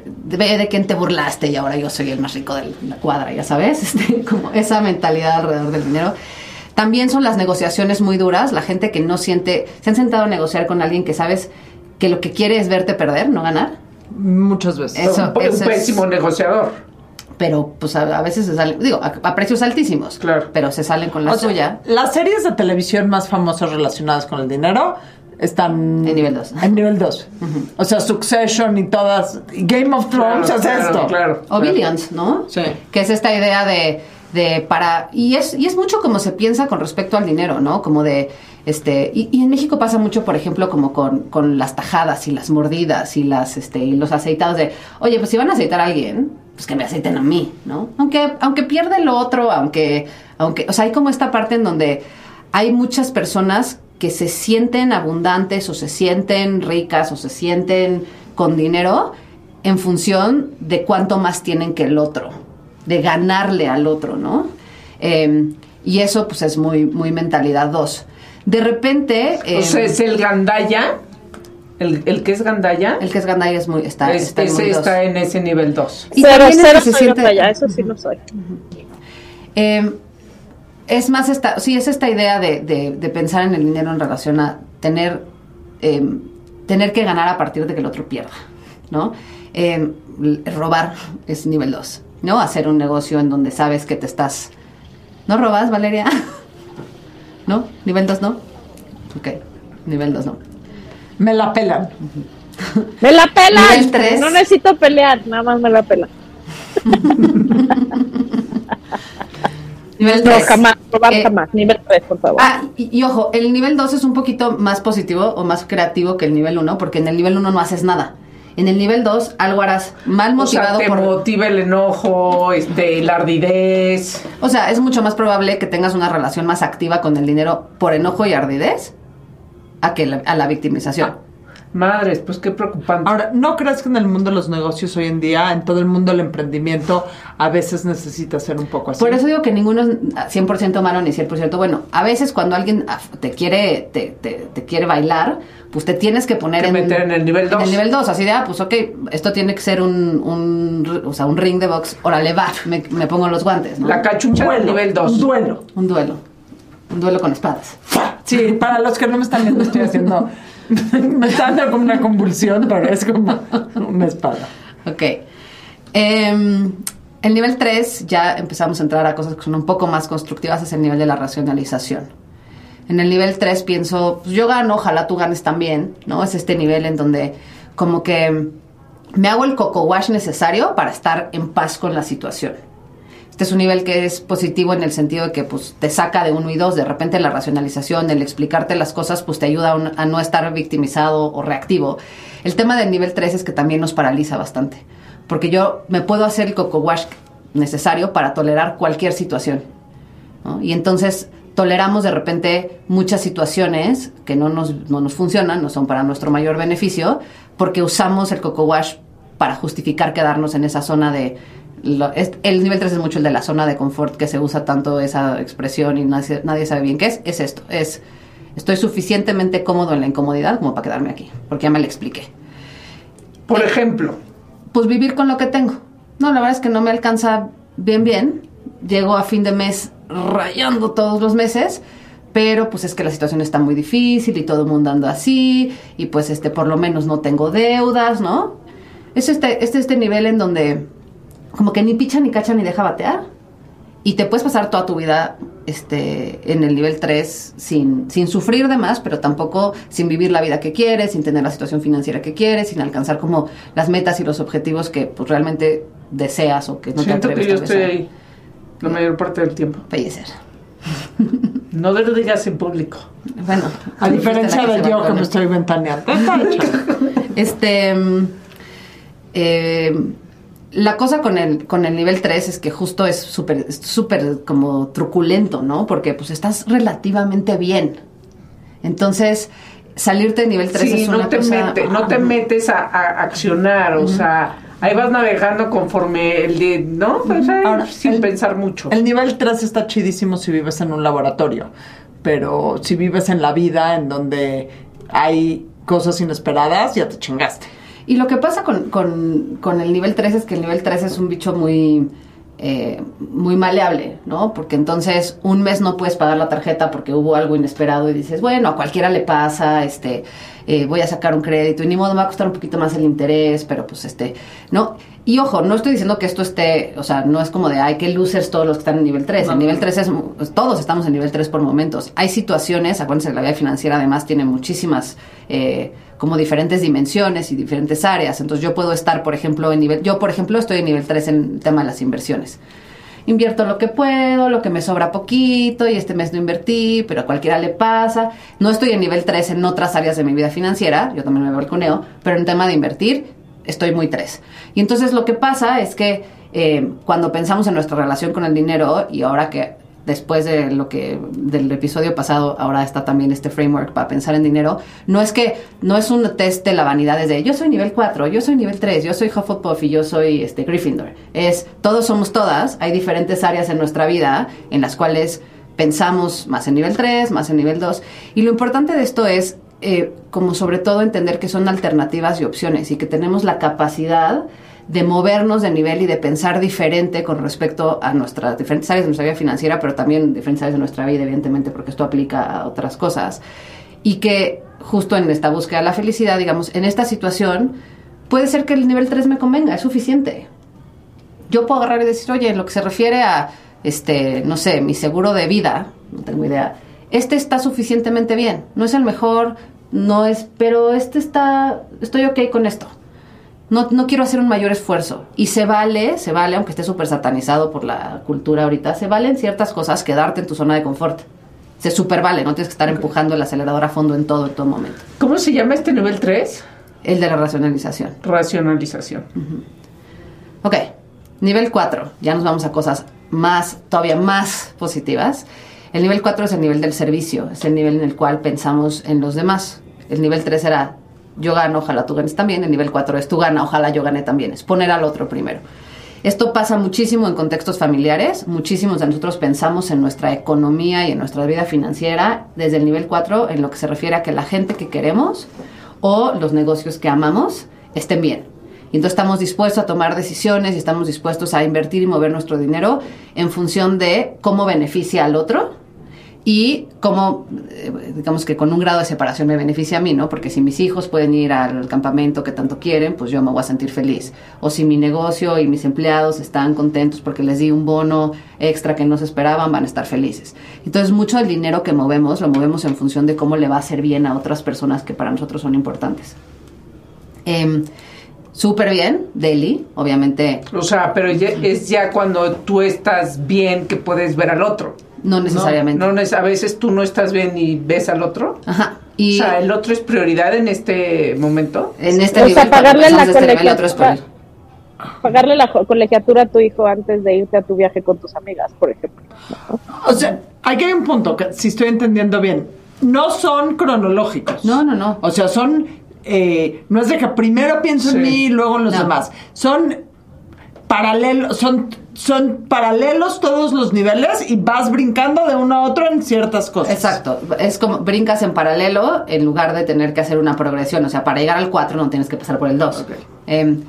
ve de quién te burlaste y ahora yo soy el más rico de la cuadra, ya sabes, este, como esa mentalidad alrededor del dinero. También son las negociaciones muy duras, la gente que no siente, se han sentado a negociar con alguien que sabes que lo que quiere es verte perder, no ganar, muchas veces. Eso, un, un eso es- pésimo negociador. pero pues a, a veces se salen, digo, a, a precios altísimos, Claro. pero se salen con la O sea, suya. Las series de televisión más famosas relacionadas con el dinero están En nivel dos. En nivel 2. O sea, Succession y todas. Game of Thrones Claro, es claro, esto. Claro. O claro. Billions, ¿no? Sí. Que es esta idea de, de para... Y es, y es mucho como se piensa con respecto al dinero, ¿no? Como de... este Y, y en México pasa mucho, por ejemplo, como con, con las tajadas y las mordidas y, las, este, y los aceitados de... Oye, pues si van a aceitar a alguien, pues que me aceiten a mí, ¿no? Aunque, aunque pierde lo otro, aunque, aunque... O sea, hay como esta parte en donde hay muchas personas que se sienten abundantes o se sienten ricas o se sienten con dinero en función de cuánto más tienen que el otro, de ganarle al otro, ¿no? Eh, y eso pues es muy, muy mentalidad 2. De repente... O eh, sea, es el gandaya. El, el que es gandaya. el que es gandaya es muy... Está, es- está en ese muy dos. está en ese nivel 2. Y Cero, también el cero que se soy siente- gandalla, eso sí no soy. Eh, es más esta, sí, es esta idea de, de- de pensar en el dinero en relación a tener, eh, tener que ganar a partir de que el otro pierda, ¿no? Eh, l- robar es nivel 2, ¿no? Hacer un negocio en donde sabes que te estás... ¿No robas, Valeria? ¿No? ¿Nivel 2 no? Ok, nivel 2 no. Me la pelan. ¡Me la pelan! Nivel tres. No necesito pelear, nada más me la pelan. Nivel No, tres. jamás, Eh, jamás. Nivel 3, por favor. Ah, y, y ojo, el nivel 2 es un poquito más positivo o más creativo que el nivel 1, porque en el nivel 1 no haces nada. En el nivel 2 algo harás mal O sea, motivado te por... motiva el enojo, este, la ardidez. O sea, es mucho más probable que tengas una relación más activa con el dinero por enojo y ardidez a que la, a la victimización. Madres, pues qué preocupante. Ahora, ¿no crees que en el mundo de los negocios hoy en día, en todo el mundo del emprendimiento, a veces necesita ser un poco así? Por eso digo que ninguno es 100% malo ni 100% bueno. A veces cuando alguien te quiere te, te- te quiere bailar, pues te tienes que poner Que en, meter en el nivel En dos. el nivel 2, así de, ah, pues ok, esto tiene que ser un, un, o sea, un ring de box. Órale, va, me, me pongo los guantes, ¿no? La cachucha del nivel 2. Un duelo. Un duelo. Un duelo con espadas. Sí, para los que no me están viendo, estoy haciendo. me está dando como una convulsión, pero es como una espada. Ok. Em, el nivel 3 ya empezamos a entrar a cosas que son un poco más constructivas, es el nivel de la racionalización. En el nivel 3 pienso, pues yo gano, ojalá tú ganes también, ¿no? Es este nivel en donde como que me hago el coco wash necesario para estar en paz con la situación. Este es un nivel que es positivo en el sentido de que pues, te saca de uno y dos. De repente la racionalización, el explicarte las cosas, pues te ayuda a, no estar victimizado o reactivo. El tema del nivel 3 es que también nos paraliza bastante. Porque yo me puedo hacer el coco wash necesario para tolerar cualquier situación. Y entonces toleramos de repente muchas situaciones que no nos, no nos funcionan, no son para nuestro mayor beneficio, porque usamos el coco wash para justificar quedarnos en esa zona de... lo- es- el nivel 3 es mucho el de la zona de confort que se usa tanto esa expresión y nadie, nadie sabe bien qué es. Es esto, es estoy suficientemente cómodo en la incomodidad como para quedarme aquí, porque ya me lo expliqué Por ejemplo, pues vivir con lo que tengo. No, la verdad es que no me alcanza bien bien. Llego a fin de mes rayando todos los meses, pero pues es que la situación está muy difícil y todo el mundo anda así y pues este por lo menos no tengo deudas, ¿no? Es este este este nivel en donde como que ni picha ni cacha ni deja batear y te puedes pasar toda tu vida este en el nivel 3 sin, sin sufrir de más, pero tampoco sin vivir la vida que quieres, sin tener la situación financiera que quieres, sin alcanzar como las metas y los objetivos que pues realmente deseas o que no siento te que atreves yo tal vez estoy a ahí la mayor parte del tiempo. fallecer. No lo digas en público. Bueno, A diferencia de yo que me estoy ventaneando. Este. mm, eh, la cosa con el, con el nivel 3 es que justo es súper súper como truculento, ¿no? Porque pues estás relativamente bien. Entonces, salirte de nivel 3 Sí, es no una te, cosa... mete- no te metes a, a accionar, o sea, ahí vas navegando conforme el de, ¿no? O sea, Ahora, sin el- pensar mucho. El nivel 3 está chidísimo si vives en un laboratorio, pero si vives en la vida en donde hay cosas inesperadas, ya te chingaste. Y lo que pasa con, con- con el nivel 3 es que el nivel 3 es un bicho muy, eh, muy maleable, ¿no? Porque entonces un mes no puedes pagar la tarjeta porque hubo algo inesperado y dices, bueno, a cualquiera le pasa, este, eh, voy a sacar un crédito y ni modo me va a costar un poquito más el interés, pero pues este, ¿no? Y ojo, no estoy diciendo que esto esté, o sea, no es como de, ay, qué losers todos los que están en nivel 3. El nivel 3 es, pues, todos estamos en nivel 3 por momentos. Hay situaciones, acuérdense que la vida financiera además tiene muchísimas, eh, como diferentes dimensiones y diferentes áreas. Entonces yo puedo estar, por ejemplo, en nivel, yo por ejemplo estoy en nivel 3 en el tema de las inversiones. Invierto lo que puedo, lo que me sobra poquito y este mes no invertí, pero a cualquiera le pasa. No estoy en nivel 3 en otras áreas de mi vida financiera, yo también me balconeo, pero en tema de invertir estoy muy 3. Y entonces lo que pasa es que eh, cuando pensamos en nuestra relación con el dinero y ahora que después de lo que del episodio pasado ahora está también este framework para pensar en dinero, no es que no es un test de la vanidad desde yo soy nivel 4, yo soy nivel 3, yo soy Hufflepuff y yo soy este Gryffindor. Es todos somos todas, hay diferentes áreas en nuestra vida en las cuales pensamos más en nivel 3, más en nivel 2 y lo importante de esto es eh, como sobre todo entender que son alternativas y opciones y que tenemos la capacidad de movernos de nivel y de pensar diferente con respecto a nuestras diferentes áreas de nuestra vida financiera, pero también diferentes áreas de nuestra vida, evidentemente, porque esto aplica a otras cosas. Y que justo en esta búsqueda de la felicidad, digamos, en esta situación, puede ser que el nivel 3 me convenga, es suficiente. Yo puedo agarrar y decir, oye, en lo que se refiere a, este, no sé, mi seguro de vida, no tengo idea, este está suficientemente bien, no es el mejor, no es, pero este está, estoy ok con esto. No, no quiero hacer un mayor esfuerzo. Y se vale, se vale, aunque esté súper satanizado por la cultura ahorita, se valen ciertas cosas quedarte en tu zona de confort. Se súper vale, no tienes que estar empujando el acelerador a fondo en todo, en todo momento. ¿Cómo se llama este nivel 3? El de la racionalización. Racionalización. Ok, nivel 4, ya nos vamos a cosas más, todavía más positivas. El nivel 4 es el nivel del servicio, es el nivel en el cual pensamos en los demás. El nivel 3 era yo gano, ojalá tú ganes también. El nivel 4 es tú gana, ojalá yo gane también. Es poner al otro primero. Esto pasa muchísimo en contextos familiares. Muchísimos de nosotros pensamos en nuestra economía y en nuestra vida financiera desde el nivel 4 en lo que se refiere a que la gente que queremos o los negocios que amamos estén bien. Y entonces estamos dispuestos a tomar decisiones y estamos dispuestos a invertir y mover nuestro dinero en función de cómo beneficia al otro y cómo, eh, digamos que con un grado de separación me beneficia a mí, ¿no? Porque si mis hijos pueden ir al campamento que tanto quieren, pues yo me voy a sentir feliz. O si mi negocio y mis empleados están contentos porque les di un bono extra que no se esperaban, van a estar felices. Entonces, mucho del dinero que movemos, lo movemos en función de cómo le va a hacer bien a otras personas que para nosotros son importantes. Em, Súper bien, Daily, obviamente. O sea, pero ya- es ya cuando tú estás bien que puedes ver al otro. No necesariamente. No, no es- a veces tú no estás bien y ves al otro. Ajá. Y o sea, el otro es prioridad en este momento. en este O sea, nivel, pagarle la este nivel otro es. Pagarle la colegiatura a tu hijo antes de irte a tu viaje con tus amigas, por ejemplo. O sea, aquí hay un punto que si estoy entendiendo bien. No son cronológicos. No, no, no. O sea, son. eh, no es de que primero pienso Sí. en mí y luego en los No. demás. Son paralelos. Son, son paralelos todos los niveles y vas brincando de uno a otro en ciertas cosas. Exacto, es como brincas en paralelo en lugar de tener que hacer una progresión, o sea, para llegar al 4 no tienes que pasar por el 2. Ok. Em,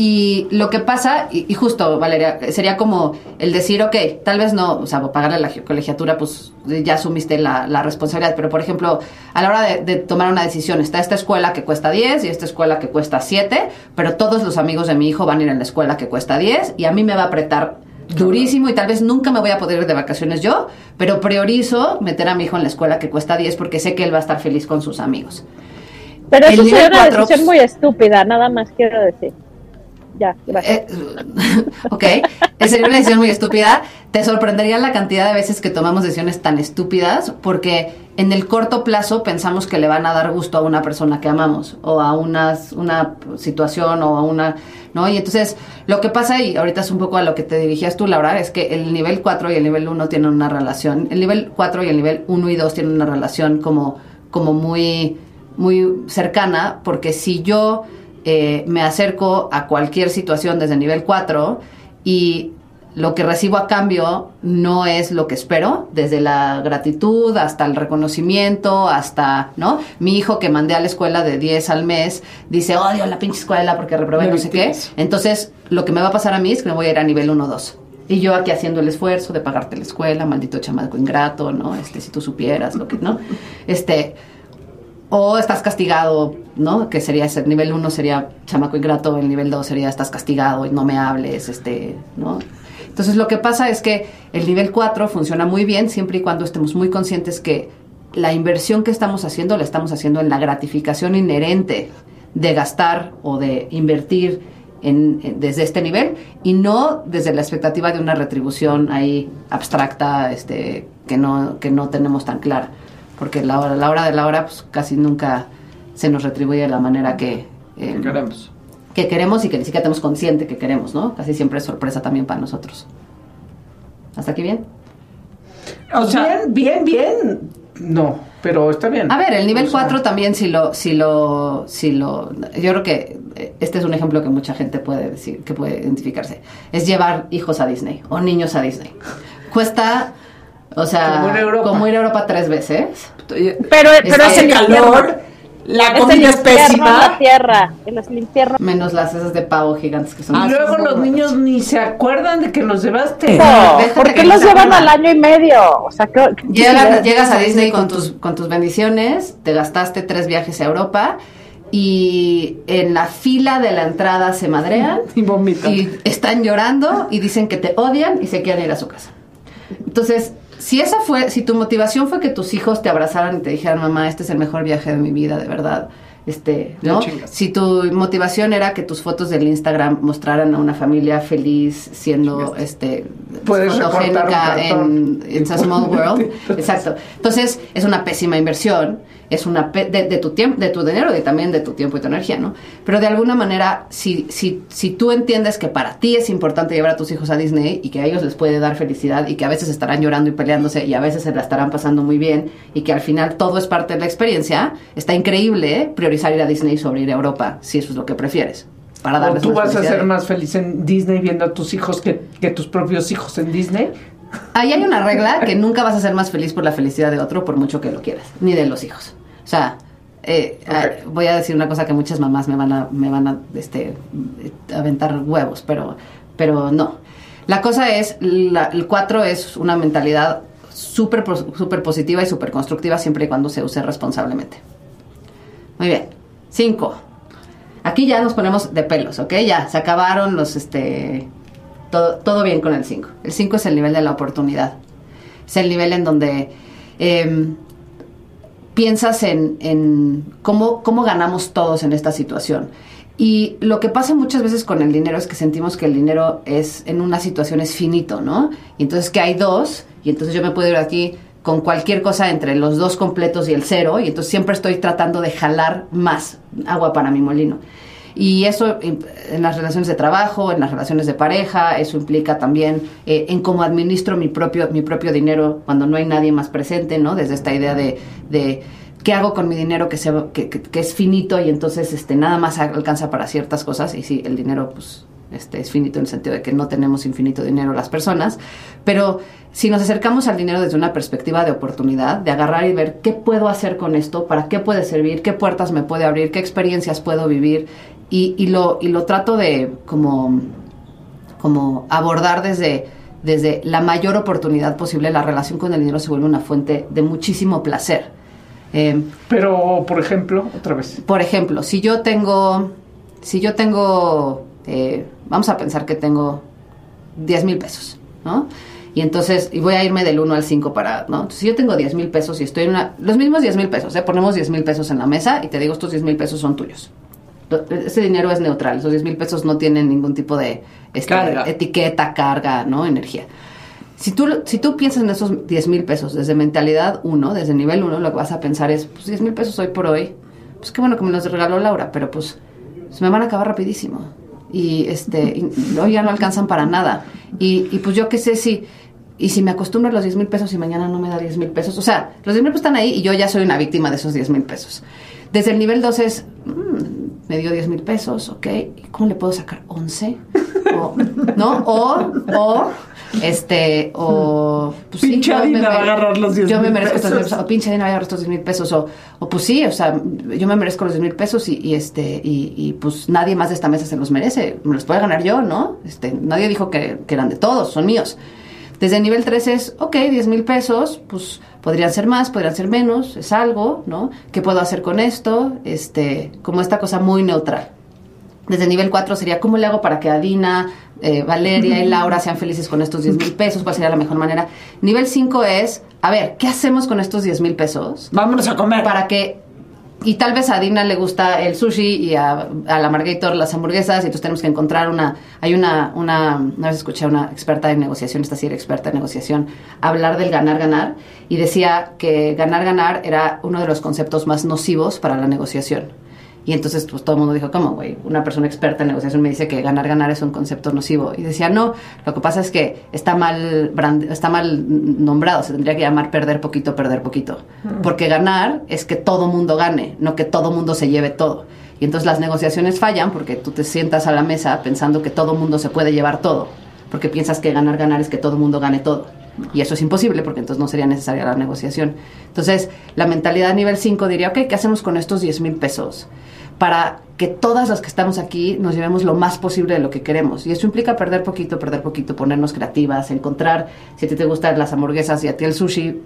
y lo que pasa, y, y justo, Valeria, sería como el decir, ok, tal vez no, o sea, pagarle la colegiatura, pues ya asumiste la, la responsabilidad, pero por ejemplo, a la hora de, de tomar una decisión, está esta escuela que cuesta 10 y esta escuela que cuesta 7, pero todos los amigos de mi hijo van a ir a la escuela que cuesta 10 y a mí me va a apretar durísimo y tal vez nunca me voy a poder ir de vacaciones yo, pero priorizo meter a mi hijo en la escuela que cuesta 10 porque sé que él va a estar feliz con sus amigos. Pero El eso sería una decisión pues- muy estúpida, nada más quiero decir. Ya, gracias. Eh, ok, sería una decisión muy estúpida. Te sorprendería la cantidad de veces que tomamos decisiones tan estúpidas porque en el corto plazo pensamos que le van a dar gusto a una persona que amamos o a unas, una situación o a una... ¿no? Y entonces lo que pasa, y ahorita es un poco a lo que te dirigías tú, Laura, es que el nivel 4 y el nivel 1 tienen una relación. El nivel 4 y el nivel 1 y 2 tienen una relación como, como muy, muy cercana porque si yo eh, me acerco a cualquier situación desde nivel 4 y lo que recibo a cambio no es lo que espero, desde la gratitud hasta el reconocimiento, hasta, ¿no? Mi hijo que mandé a la escuela de 10 al mes dice, odio la pinche escuela porque reprobé no sé qué. Entonces, lo que me va a pasar a mí es que me voy a ir a nivel 1 2. Y yo aquí haciendo el esfuerzo de pagarte la escuela, maldito chamaco ingrato, ¿no? Este, si tú supieras lo que, ¿no? Este, o estás castigado, ¿no? Que sería ese nivel 1 sería chamaco ingrato, el nivel 2 sería estás castigado y no me hables, este, ¿no? Entonces lo que pasa es que el nivel 4 funciona muy bien siempre y cuando estemos muy conscientes que la inversión que estamos haciendo la estamos haciendo en la gratificación inherente de gastar o de invertir en, desde este nivel y no desde la expectativa de una retribución ahí abstracta este que no que no tenemos tan clara porque la hora la hora de la hora pues casi nunca se nos retribuye de la manera que eh, Queremos. que queremos y que ni siquiera tenemos consciente que queremos, ¿no? Casi siempre es sorpresa también para nosotros. ¿Hasta aquí bien? O sea, bien, bien, bien. No, pero está bien. A ver, el nivel O sea, 4 también si lo, si lo, si lo, yo creo que eh, este es un ejemplo que mucha gente puede decir, que puede identificarse. Es llevar hijos a Disney o niños a Disney. Cuesta, o sea, Como ir a Europa. como ir a Europa tres veces. Pero, pero es hace el calor, la Es el comida es en la pésima. tierra. En el infierno. Menos las esas de pavo gigantes que son. Y Ah, luego los niños ni se acuerdan de que los llevaste. No, ¿Por qué los llevan al año y medio? O sea, ¿qué, qué Llegas, estupidez. llegas a Disney con tus, con tus bendiciones, te gastaste tres viajes a Europa y en la fila de la entrada se madrean Y vomitan. y están llorando y dicen que te odian y se quieren ir a su casa. Entonces, si esa fue, si tu motivación fue que tus hijos te abrazaran y te dijeran, mamá, este es el mejor viaje de mi vida, de verdad. Este, ¿no? Si tu motivación era que tus fotos del Instagram mostraran a una familia feliz siendo este fotogénica en It's a Small World. Exacto. Entonces, es una pésima inversión es una de, de tu tiempo, de tu dinero y también de tu tiempo y tu energía, ¿no? Pero de alguna manera, si, si, si tú entiendes que para ti es importante llevar a tus hijos a Disney y que a ellos les puede dar felicidad y que a veces estarán llorando y peleándose y a veces se la estarán pasando muy bien y que al final todo es parte de la experiencia, está increíble ¿eh? priorizar ir a Disney sobre ir a Europa, si eso es lo que prefieres. Para ¿O darles tú más vas a ser más feliz en Disney viendo a tus hijos que, que tus propios hijos en Disney? Ahí hay una regla que nunca vas a ser más feliz por la felicidad de otro por mucho que lo quieras, ni de los hijos. O sea, eh, ah, voy a decir una cosa que muchas mamás me van a, me van a este, aventar huevos, pero, pero no. La cosa es, la- el 4 es una mentalidad súper súper positiva y súper constructiva siempre y cuando se use responsablemente. Muy bien. 5. Aquí ya nos ponemos de pelos, ¿ok? Ya, se acabaron los, este, todo, todo bien con el 5. El 5 es el nivel de la oportunidad. Es el nivel en donde em, piensas en, en cómo, cómo ganamos todos en esta situación. Y lo que pasa muchas veces con el dinero es que sentimos que el dinero es en una situación es finito, ¿no? Y entonces que hay dos, y entonces yo me puedo ir aquí con cualquier cosa entre los dos completos y el cero, y entonces siempre estoy tratando de jalar más agua para mi molino. Y eso im- en las relaciones de trabajo, en las relaciones de pareja, eso implica también eh, en cómo administro mi propio, mi propio dinero cuando no hay nadie más presente, ¿no? Desde esta idea de, de qué hago con mi dinero que, sea, que, que- que es finito y entonces este, nada más alcanza para ciertas cosas. Y sí, el dinero pues, este, es finito en el sentido de que no tenemos infinito dinero las personas. Pero si nos acercamos al dinero desde una perspectiva de oportunidad, de agarrar y ver qué puedo hacer con esto, para qué puede servir, qué puertas me puede abrir, qué experiencias puedo vivir, y, y lo, y lo trato de como, como abordar desde, desde la mayor oportunidad posible, la relación con el dinero se vuelve una fuente de muchísimo placer. Eh, Pero, por ejemplo, otra vez. por ejemplo, si yo tengo, si yo tengo, eh, vamos a pensar que tengo 10 mil pesos, ¿no? Y entonces, y voy a irme del 1 al 5 para, ¿no? Entonces, si yo tengo 10 mil pesos y estoy en una, los mismos 10 mil pesos, ¿eh? Ponemos 10 mil pesos en la mesa y te digo, estos 10 mil pesos son tuyos. Lo- Ese dinero es neutral, esos 10 mil pesos no tienen ningún tipo de este, Carga. etiqueta, carga, ¿no? Energía. Si tú, si tú piensas en esos 10 mil pesos desde mentalidad 1, desde nivel 1, lo que vas a pensar es, pues 10 mil pesos hoy por hoy, pues qué bueno que me los regaló Laura, pero pues se me van a acabar rapidísimo. Y este, y hoy ya no alcanzan para nada. Y, y pues yo qué sé si, y si me acostumbro a los 10 mil pesos y mañana no me da 10 mil pesos. O sea, los 10 mil pesos están ahí y yo ya soy una víctima de esos 10 mil pesos. Desde el nivel 2 es, mm, me dio 10 mil pesos, ok, ¿y ¿cómo le puedo sacar 11? O, ¿No? O, o, este, o... Pues, Pinche yo Adina me- va a agarrar los 10 Yo me mil merezco estos 10 pesos. pesos. O pinche Adina va a agarrar estos 10 mil pesos. O, o pues sí, o sea, yo me merezco los 10 mil pesos y, y, este, y, y, pues nadie más de esta mesa se los merece. Me los puede ganar yo, ¿no? Este, nadie dijo que, que eran de todos, son míos. Desde el nivel 3 es, ok, 10 mil pesos, pues podrían ser más, podrían ser menos, es algo, ¿no? ¿Qué puedo hacer con esto? Este, como esta cosa muy neutral. Desde el nivel 4 sería, ¿cómo le hago para que Adina, eh, Valeria y Laura sean felices con estos 10 mil pesos? ¿Cuál sería la mejor manera? Nivel 5 es, a ver, ¿qué hacemos con estos 10 mil pesos? Vámonos a comer. Para que, y tal vez a Dina le gusta el sushi y a, la Margator las hamburguesas, y entonces tenemos que encontrar una, hay una, una, una vez escuché a una experta en negociación, esta sí era experta en negociación, hablar del ganar-ganar, y decía que ganar-ganar era uno de los conceptos más nocivos para la negociación. Y entonces pues todo el mundo dijo, ¿cómo, güey? Una persona experta en negociación me dice que ganar, ganar es un concepto nocivo. Y decía, no, lo que pasa es que está mal, brand- está mal nombrado, se tendría que llamar perder poquito, perder poquito. Porque ganar es que todo mundo gane, no que todo mundo se lleve todo. Y entonces las negociaciones fallan porque tú te sientas a la mesa pensando que todo mundo se puede llevar todo. Porque piensas que ganar, ganar es que todo mundo gane todo. Y eso es imposible porque entonces no sería necesaria la negociación. Entonces, la mentalidad nivel 5 diría, ok, ¿qué hacemos con estos 10 mil pesos? Para que todas las que estamos aquí nos llevemos lo más posible de lo que queremos. Y eso implica perder poquito, perder poquito, ponernos creativas, encontrar, si a ti te gustan las hamburguesas y a ti el sushi,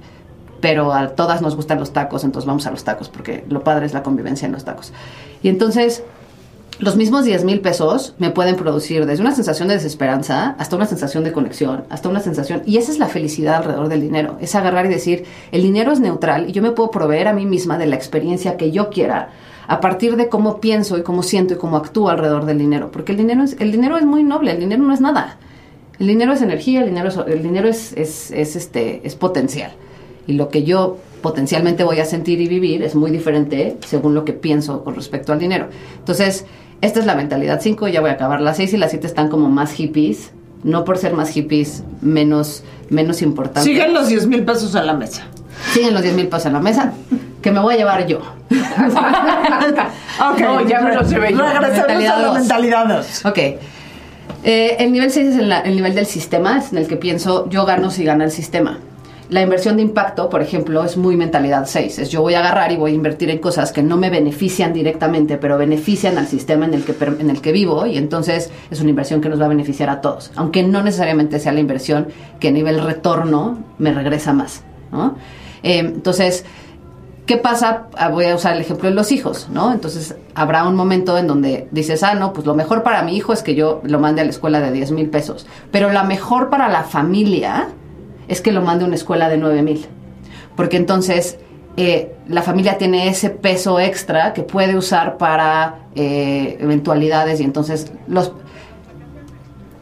pero a todas nos gustan los tacos, entonces vamos a los tacos, porque lo padre es la convivencia en los tacos. Y entonces, los mismos 10 mil pesos me pueden producir desde una sensación de desesperanza hasta una sensación de conexión, hasta una sensación, y esa es la felicidad alrededor del dinero, es agarrar y decir, el dinero es neutral y yo me puedo proveer a mí misma de la experiencia que yo quiera a partir de cómo pienso y cómo siento y cómo actúo alrededor del dinero, porque el dinero es, el dinero es muy noble, el dinero no es nada. El dinero es energía, el dinero es, el dinero es, es, es, este, es potencial. Y lo que yo potencialmente voy a sentir y vivir es muy diferente según lo que pienso con respecto al dinero. Entonces, esta es la mentalidad 5, ya voy a acabar. Las 6 y las 7 están como más hippies, no por ser más hippies, menos, menos importantes. Siguen los 10 mil pesos a la mesa. Siguen los 10 mil pesos en la mesa, que me voy a llevar yo. Ok, No, ya me los llevé yo. Regresemos Mentalidad a la dos. mentalidad dos. Ok. Eh, el nivel 6 es el, el nivel del sistema, es en el que pienso yo gano si gana el sistema. La inversión de impacto, por ejemplo, es muy mentalidad 6. Es yo voy a agarrar y voy a invertir en cosas que no me benefician directamente, pero benefician al sistema en el que, en el que vivo y entonces es una inversión que nos va a beneficiar a todos. Aunque no necesariamente sea la inversión que a nivel retorno me regresa más. ¿no? Eh, entonces, ¿Qué pasa? Ah, Voy a usar el ejemplo de los hijos, ¿no? Entonces habrá un momento en donde dices, ah, no, pues lo mejor para mi hijo es que yo lo mande a la escuela de 10 mil pesos. Pero la mejor para la familia es que lo mande a una escuela de 9 mil. Porque entonces eh, la familia tiene ese peso extra que puede usar para eh, eventualidades y entonces los,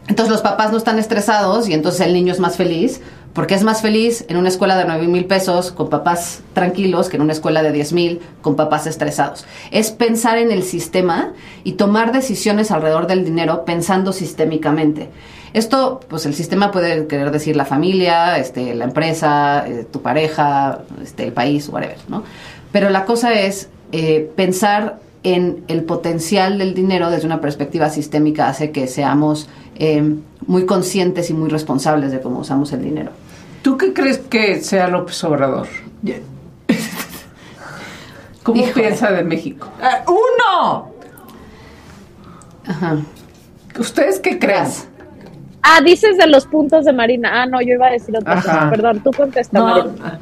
entonces los papás no están estresados y entonces el niño es más feliz, porque es más feliz en una escuela de 9 mil pesos con papás tranquilos que en una escuela de 10 mil con papás estresados. Es pensar en el sistema y tomar decisiones alrededor del dinero pensando sistémicamente. Esto, pues el sistema puede querer decir la familia, este, la empresa, eh, tu pareja, este, el país, whatever, ¿no? Pero la cosa es eh, pensar en el potencial del dinero desde una perspectiva sistémica hace que seamos eh, muy conscientes y muy responsables de cómo usamos el dinero. ¿Tú qué crees que sea López Obrador? ¿Cómo Híjole. piensa de México? Eh, ¡Uno! Ajá. ¿Ustedes qué creen? Ah, dices de los puntos de Marina. Ah, no, yo iba a decir otra Ajá. cosa. Perdón, tú contesta, No, Marina.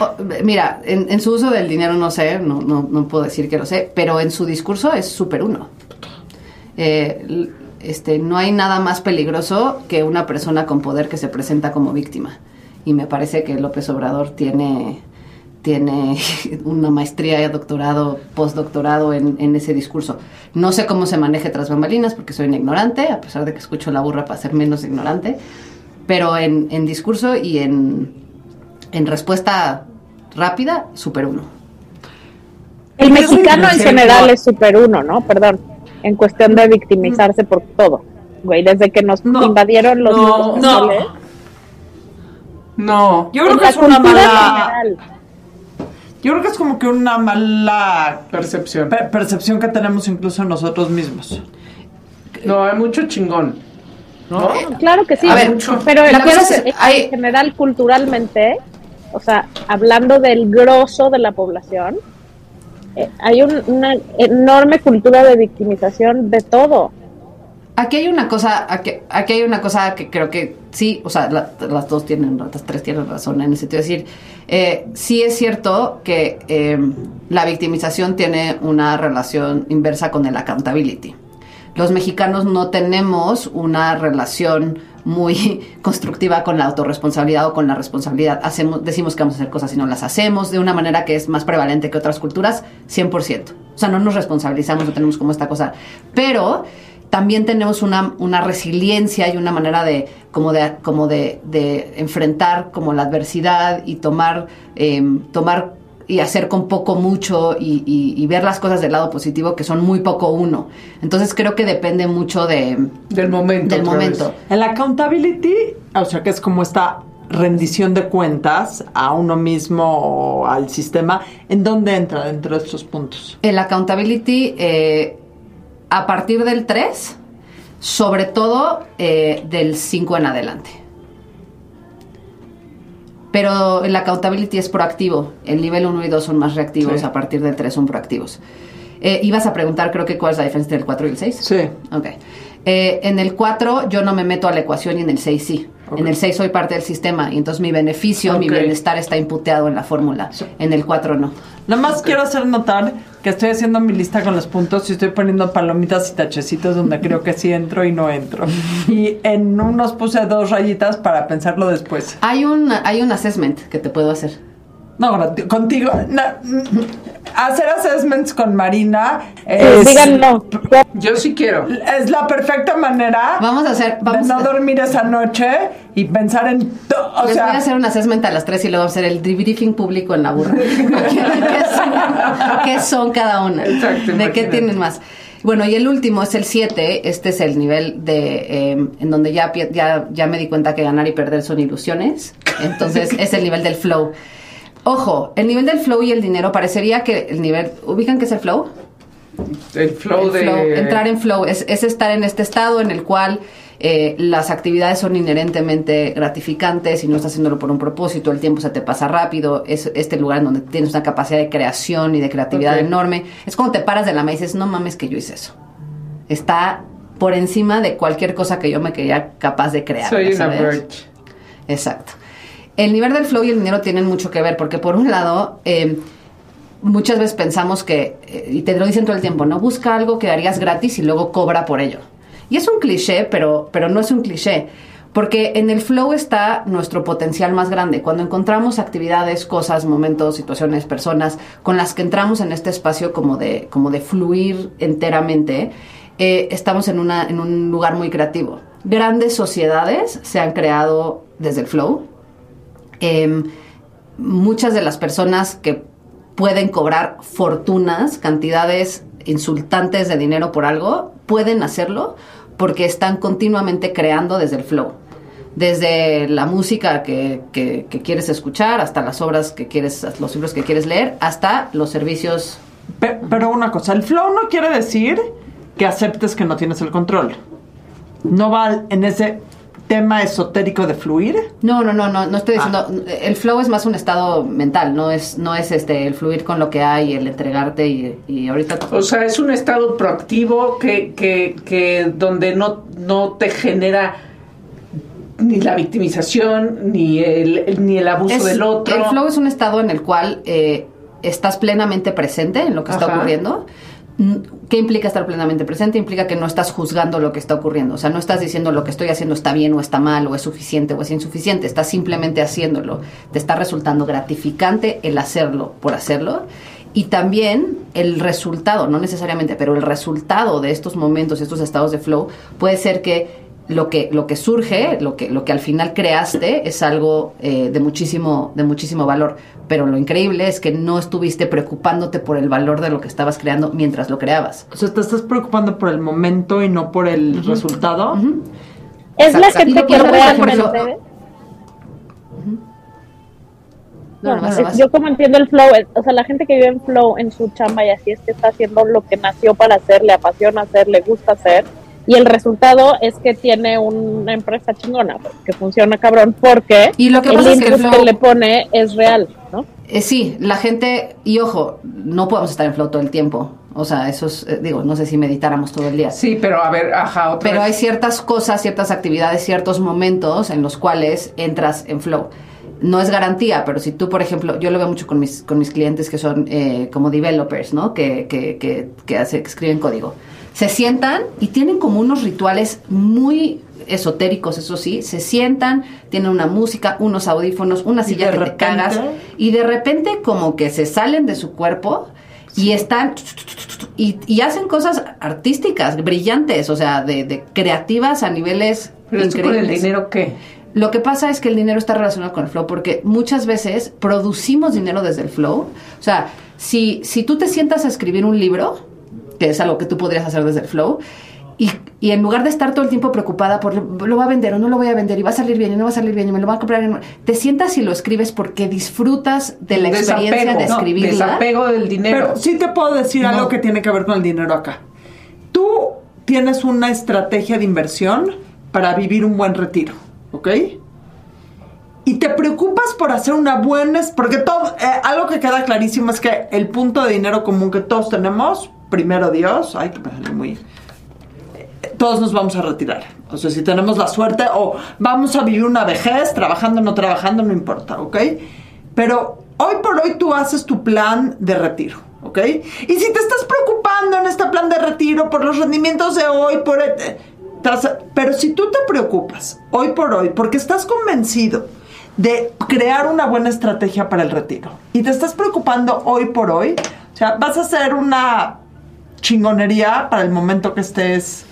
Oh, mira, en, en su uso del dinero no sé, no, no, no puedo decir que lo sé, pero en su discurso es súper uno. Eh, este, no hay nada más peligroso que una persona con poder que se presenta como víctima. Y me parece que López Obrador tiene, tiene una maestría, doctorado, postdoctorado en, en ese discurso. No sé cómo se maneje tras bambalinas porque soy una ignorante, a pesar de que escucho la burra para ser menos ignorante. Pero en, en discurso y en, en respuesta rápida, super uno. El mexicano en general es super uno, ¿no? Perdón. En cuestión de victimizarse por todo. Güey, desde que nos No, invadieron los no, no. No. Yo creo que es una mala. general. Yo creo que es como que una mala Percepción. pe- percepción que tenemos incluso nosotros mismos. No, hay mucho chingón. ¿No? Claro que sí, A ver, pero la en, cosa es- en hay- general culturalmente, o sea, hablando del grosso de la población, hay un- una enorme cultura de victimización de todo. Aquí hay una cosa, aquí, aquí hay una cosa que creo que sí, o sea, la- las dos tienen, las tres tienen razón en el sentido de decir, eh, sí es cierto que eh, la victimización tiene una relación inversa con el accountability. Los mexicanos no tenemos una relación muy constructiva con la autorresponsabilidad o con la responsabilidad. Hacemos, decimos que vamos a hacer cosas y no las hacemos de una manera que es más prevalente que otras culturas, 100%. O sea, no nos responsabilizamos, no tenemos como esta cosa. Pero también tenemos una, una resiliencia y una manera de como de como de, de enfrentar como la adversidad y tomar em, tomar y hacer con poco mucho y, y- y ver las cosas del lado positivo que son muy poco uno entonces creo que depende mucho de Del momento. del vez. momento El accountability, o sea, que es como esta rendición de cuentas a uno mismo o al sistema, ¿en dónde entra dentro de estos puntos? el accountability eh, a partir del 3 sobre todo eh, del 5 en adelante pero el accountability es proactivo. El nivel 1 y 2 son más reactivos, Sí. a partir del 3 son proactivos. Eh, ibas a preguntar, creo que cuál es la diferencia entre el 4 y el 6. Sí. Ok. Eh, en el 4 yo no me meto a la ecuación y en el 6 sí. En el 6 soy parte del sistema y entonces mi beneficio, mi bienestar está imputeado en la fórmula. En el 4 no. Nada más quiero hacer notar que estoy haciendo mi lista con los puntos y estoy poniendo palomitas y tachecitos donde creo que sí entro y no entro. Y en unos puse dos rayitas para pensarlo después. Hay un, hay un assessment que te puedo hacer. No, contigo. mm, hacer assessments con Marina es, digan no. Yo sí quiero. es la perfecta manera Vamos a hacer, vamos de no a, dormir esa noche y pensar en. to- O les sea, voy a hacer un assessment a las tres y luego vamos a hacer el briefing público en la burra. ¿Qué, son, qué son cada una? Exacto, ¿De qué tienen más? Bueno, y el último es el 7. Este es el nivel de eh, en donde ya, ya, ya me di cuenta que ganar y perder son ilusiones. Entonces es el nivel del flow. Ojo, el nivel del flow y el dinero parecería que el nivel... ¿Ubican qué es el flow? El flow El de. flow, entrar en flow es, es estar en este estado en el cual eh, las actividades son inherentemente gratificantes y no estás haciéndolo por un propósito, el tiempo se te pasa rápido, es este lugar en donde tienes una capacidad de creación y de creatividad enorme. Es cuando te paras de la mesa y dices, no mames que yo hice eso. Está por encima de cualquier cosa que yo me creía capaz de crear. Soy ¿ya una. Exacto. El nivel del flow y el dinero tienen mucho que ver, porque por un lado, eh, muchas veces pensamos que, eh, y te lo dicen todo el tiempo, ¿no? Busca algo que harías gratis y luego cobra por ello. Y es un cliché, pero, pero no es un cliché. Porque en el flow está nuestro potencial más grande. Cuando encontramos actividades, cosas, momentos, situaciones, personas con las que entramos en este espacio como de, como de fluir enteramente, eh, estamos en, una, en un lugar muy creativo. Grandes sociedades se han creado desde el flow. Em, muchas de las personas que pueden cobrar fortunas, cantidades insultantes de dinero por algo, pueden hacerlo porque están continuamente creando desde el flow. Desde la música que, quieres escuchar, hasta las obras que quieres, los libros que quieres leer, hasta los servicios. pe- pero una cosa, el flow no quiere decir que aceptes que no tienes el control. No va en ese tema esotérico de fluir. No, no, no, no, no estoy diciendo. El flow es más un estado mental, no es, no es este el fluir con lo que hay, el entregarte y, y ahorita. O sea, es un estado proactivo que, que, que donde no, no te genera ni la victimización, ni el, ni el abuso Es- del otro. El flow es un estado en el cual eh, estás plenamente presente en lo que está ocurriendo. Mm, ¿Qué implica estar plenamente presente? Implica que no estás juzgando lo que está ocurriendo. O sea, no estás diciendo lo que estoy haciendo está bien o está mal, o es suficiente o es insuficiente. Estás simplemente haciéndolo. Te está resultando gratificante el hacerlo por hacerlo. Y también el resultado, no necesariamente, pero el resultado de estos momentos, estos estados de flow, puede ser que lo que, lo que surge, lo que, lo que al final creaste, es algo eh, de, muchísimo, de muchísimo valor. Pero lo increíble es que no estuviste preocupándote por el valor de lo que estabas creando mientras lo creabas. O sea, te estás preocupando por el momento y no por el resultado. Es la gente que luego, por realmente... ejemplo, No, no, No, vas, es- vas. yo como entiendo el flow, o sea, la gente que vive en flow en su chamba y así es que está haciendo lo que nació para hacer, le apasiona hacer, le gusta hacer, y el resultado es que tiene una empresa chingona, que funciona cabrón, porque Y lo que el pasa es que el input flow- que le pone es real, ¿no? Eh, sí, la gente, y ojo, no podemos estar en flow todo el tiempo. O sea, eso es, eh, digo, no sé si meditáramos todo el día. Sí, pero a ver, ajá, otra Pero hay ciertas cosas, ciertas actividades, ciertos momentos en los cuales entras en flow. No es garantía, pero si tú, por ejemplo, yo lo veo mucho con mis, con mis clientes que son eh, como developers, ¿no? Que, que, que, que, hace- que escriben código. Se sientan y tienen como unos rituales muy esotéricos, eso sí. Se sientan, tienen una música, unos audífonos, una silla que te cagas. Y de repente como que se salen de su cuerpo y están y, y hacen cosas artísticas, brillantes, o sea, de, de creativas a niveles Pero con el increíbles. dinero, ¿qué? Lo que pasa es que el dinero está relacionado con el flow porque muchas veces producimos dinero desde el flow. O sea, si, si tú te sientas a escribir un libro, que es algo que tú podrías hacer desde el flow, y, y en lugar de estar todo el tiempo preocupada por lo, va a vender o no lo voy a vender y va a salir bien y no va a salir bien y me lo va a comprar, en- te sientas y lo escribes porque disfrutas de la experiencia de no, escribirla. desapego del dinero. Pero sí te puedo decir No. algo que tiene que ver con el dinero acá. Tú tienes una estrategia de inversión para vivir un buen retiro, ¿ok? Y te preocupas por hacer una buena... Porque todo, eh, algo que queda clarísimo es que el punto de dinero común que todos tenemos, primero Dios, ay, que me salió muy... Todos nos vamos a retirar. O sea, si tenemos la suerte o vamos a vivir una vejez, trabajando o no trabajando, no importa, ¿ok? Pero hoy por hoy tú haces tu plan de retiro, ¿ok? Y si te estás preocupando en este plan de retiro por los rendimientos de hoy, por... eh, pero si tú te preocupas hoy por hoy porque estás convencido de crear una buena estrategia para el retiro. Y te estás preocupando hoy por hoy. O sea, vas a hacer una chingonería para el momento que estés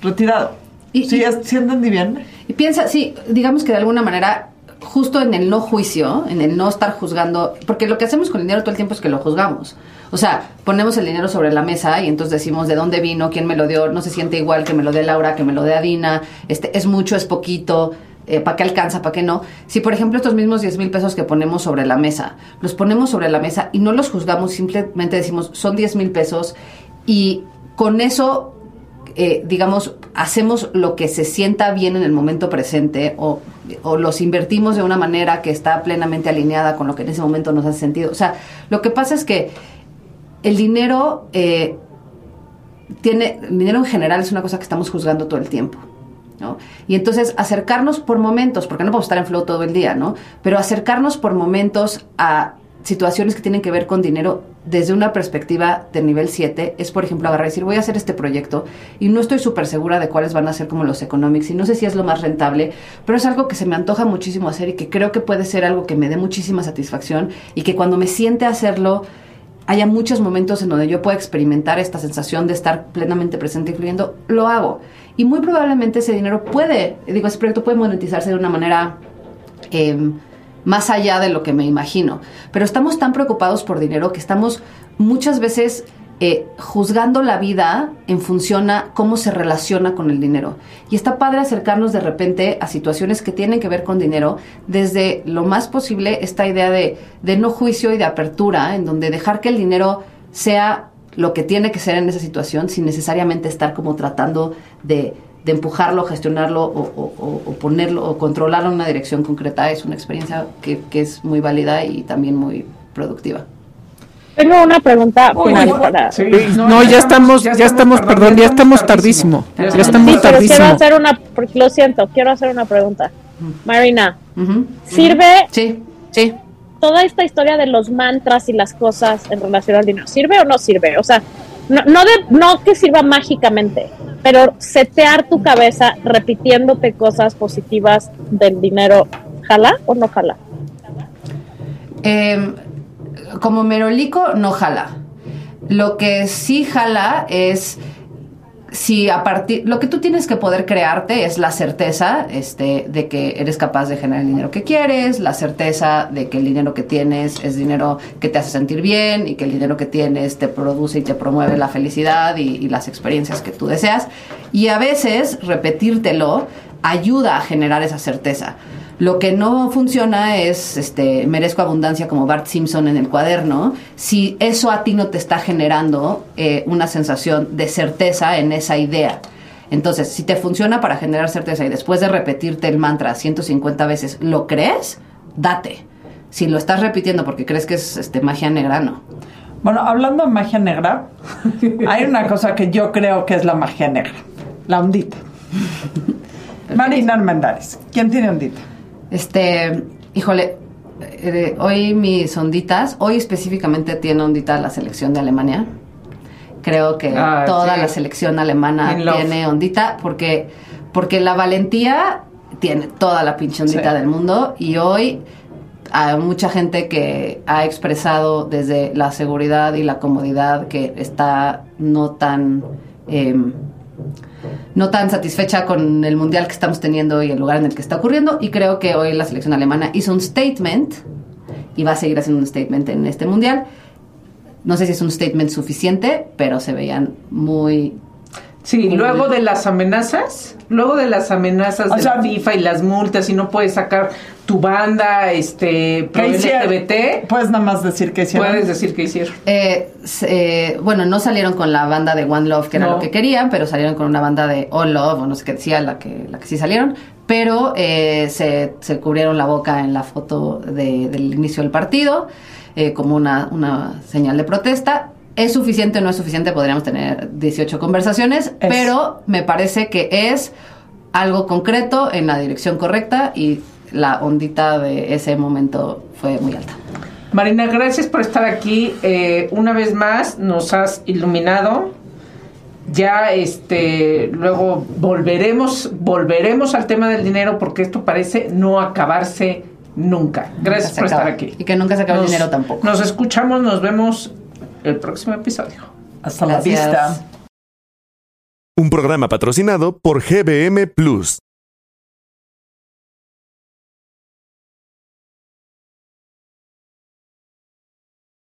retirado. Y- ¿Sí, y- es- ¿sí entendí bien? Y piensa, sí, digamos que de alguna manera, justo en el no juicio, en el no estar juzgando, porque lo que hacemos con el dinero todo el tiempo es que lo juzgamos. O sea, ponemos el dinero sobre la mesa y entonces decimos de dónde vino, quién me lo dio, no se siente igual que me lo dé Laura, que me lo dé Adina, este, es mucho, es poquito, para qué alcanza, para qué no. Si, por ejemplo, estos mismos 10 mil pesos que ponemos sobre la mesa, los ponemos sobre la mesa y no los juzgamos, simplemente decimos, son 10 mil pesos y con eso eh, digamos, hacemos lo que se sienta bien en el momento presente o, los invertimos de una manera que está plenamente alineada con lo que en ese momento nos hace sentido. O sea, lo que pasa es que el dinero eh, tiene, el dinero en general es una cosa que estamos juzgando todo el tiempo. ¿no? Y entonces acercarnos por momentos, porque no podemos estar en flow todo el día, ¿no? Pero acercarnos por momentos a situaciones que tienen que ver con dinero desde una perspectiva de nivel 7 es, por ejemplo, agarrar y decir, voy a hacer este proyecto y no estoy súper segura de cuáles van a ser como los economics y no sé si es lo más rentable, pero es algo que se me antoja muchísimo hacer y que creo que puede ser algo que me dé muchísima satisfacción y que cuando me siente hacerlo haya muchos momentos en donde yo pueda experimentar esta sensación de estar plenamente presente y fluyendo, lo hago. Y muy probablemente ese dinero puede, digo, ese proyecto puede monetizarse de una manera eh, más allá de lo que me imagino. Pero estamos tan preocupados por dinero que estamos muchas veces eh, juzgando la vida en función a cómo se relaciona con el dinero. Y está padre acercarnos de repente a situaciones que tienen que ver con dinero desde lo más posible esta idea de, de no juicio y de apertura, en donde dejar que el dinero sea lo que tiene que ser en esa situación sin necesariamente estar como tratando de, de empujarlo, gestionarlo o, o- o- o ponerlo o controlarlo en una dirección concreta. Es una experiencia que, que es muy válida y también muy productiva. Tengo una pregunta Uy, final uy, para. Sí, No, ya estamos- ya estamos, perdón, ya estamos tardísimo. Ya Ya estamos Sí, pero tardísimo. quiero hacer una, porque lo siento, quiero hacer una pregunta. Marina. ¿sirve Sí, sí. toda esta historia de los mantras y las cosas en relación al dinero? ¿Sirve o no sirve? O sea, no, no, de, no que sirva mágicamente, pero setear tu cabeza repitiéndote cosas positivas del dinero, ¿jala o no jala? Eh, como merolico, no jala. Lo que sí jala es si a partir lo que tú tienes que poder crearte es la certeza este de que eres capaz de generar el dinero que quieres la certeza de que el dinero que tienes es dinero que te hace sentir bien y que el dinero que tienes te produce y te promueve la felicidad y, y las experiencias que tú deseas. Y a veces repetírtelo ayuda a generar esa certeza lo que no funciona es, este, merezco abundancia como Bart Simpson en el cuaderno, si eso a ti no te está generando eh, una sensación de certeza en esa idea. Entonces, si te funciona para generar certeza y después de repetirte el mantra 150 veces, ¿lo crees? Date. Si lo estás repitiendo porque crees que es este, magia negra, no. Bueno, hablando de magia negra, hay una cosa que yo creo que es la magia negra, la ondita. Marina Armendáriz, ¿quién tiene ondita? Este, híjole, eh, hoy mis onditas, hoy específicamente tiene ondita la selección de Alemania. Creo que Ah, toda sí. la selección alemana tiene ondita porque, porque la valentía tiene toda la pinche ondita Sí. del mundo y hoy hay mucha gente que ha expresado desde la seguridad y la comodidad que está no tan em, no tan satisfecha con el mundial que estamos teniendo y el lugar en el que está ocurriendo y creo que hoy la selección alemana hizo un statement y va a seguir haciendo un statement en este mundial. No sé si es un statement suficiente, pero se veían muy Sí, luego de las amenazas, luego de las amenazas O de sea, la FIFA y las multas y no puedes sacar tu banda, este, pro. LGBT, Puedes nada más decir que hicieron. puedes decir que hicieron. Eh, se- eh, bueno, no salieron con la banda de One Love, que era No. lo que querían, pero salieron con una banda de All Love, o no sé qué decía, la que, la que sí salieron, pero eh, se, se cubrieron la boca en la foto de- del inicio del partido, eh, como una, una señal de protesta. ¿Es suficiente o no es suficiente? Podríamos tener 18 conversaciones, Es. pero me parece que es algo concreto en la dirección correcta y la ondita de ese momento fue muy alta. Marina, gracias por estar aquí. Eh, una vez más, nos has iluminado. Ya, este, luego volveremos, volveremos al tema del dinero porque esto parece no acabarse nunca. Gracias por estar aquí. Y que nunca se acaba el dinero tampoco. Nos escuchamos, nos vemos el próximo episodio. Hasta Gracias. la vista. Un programa patrocinado por GBM Plus.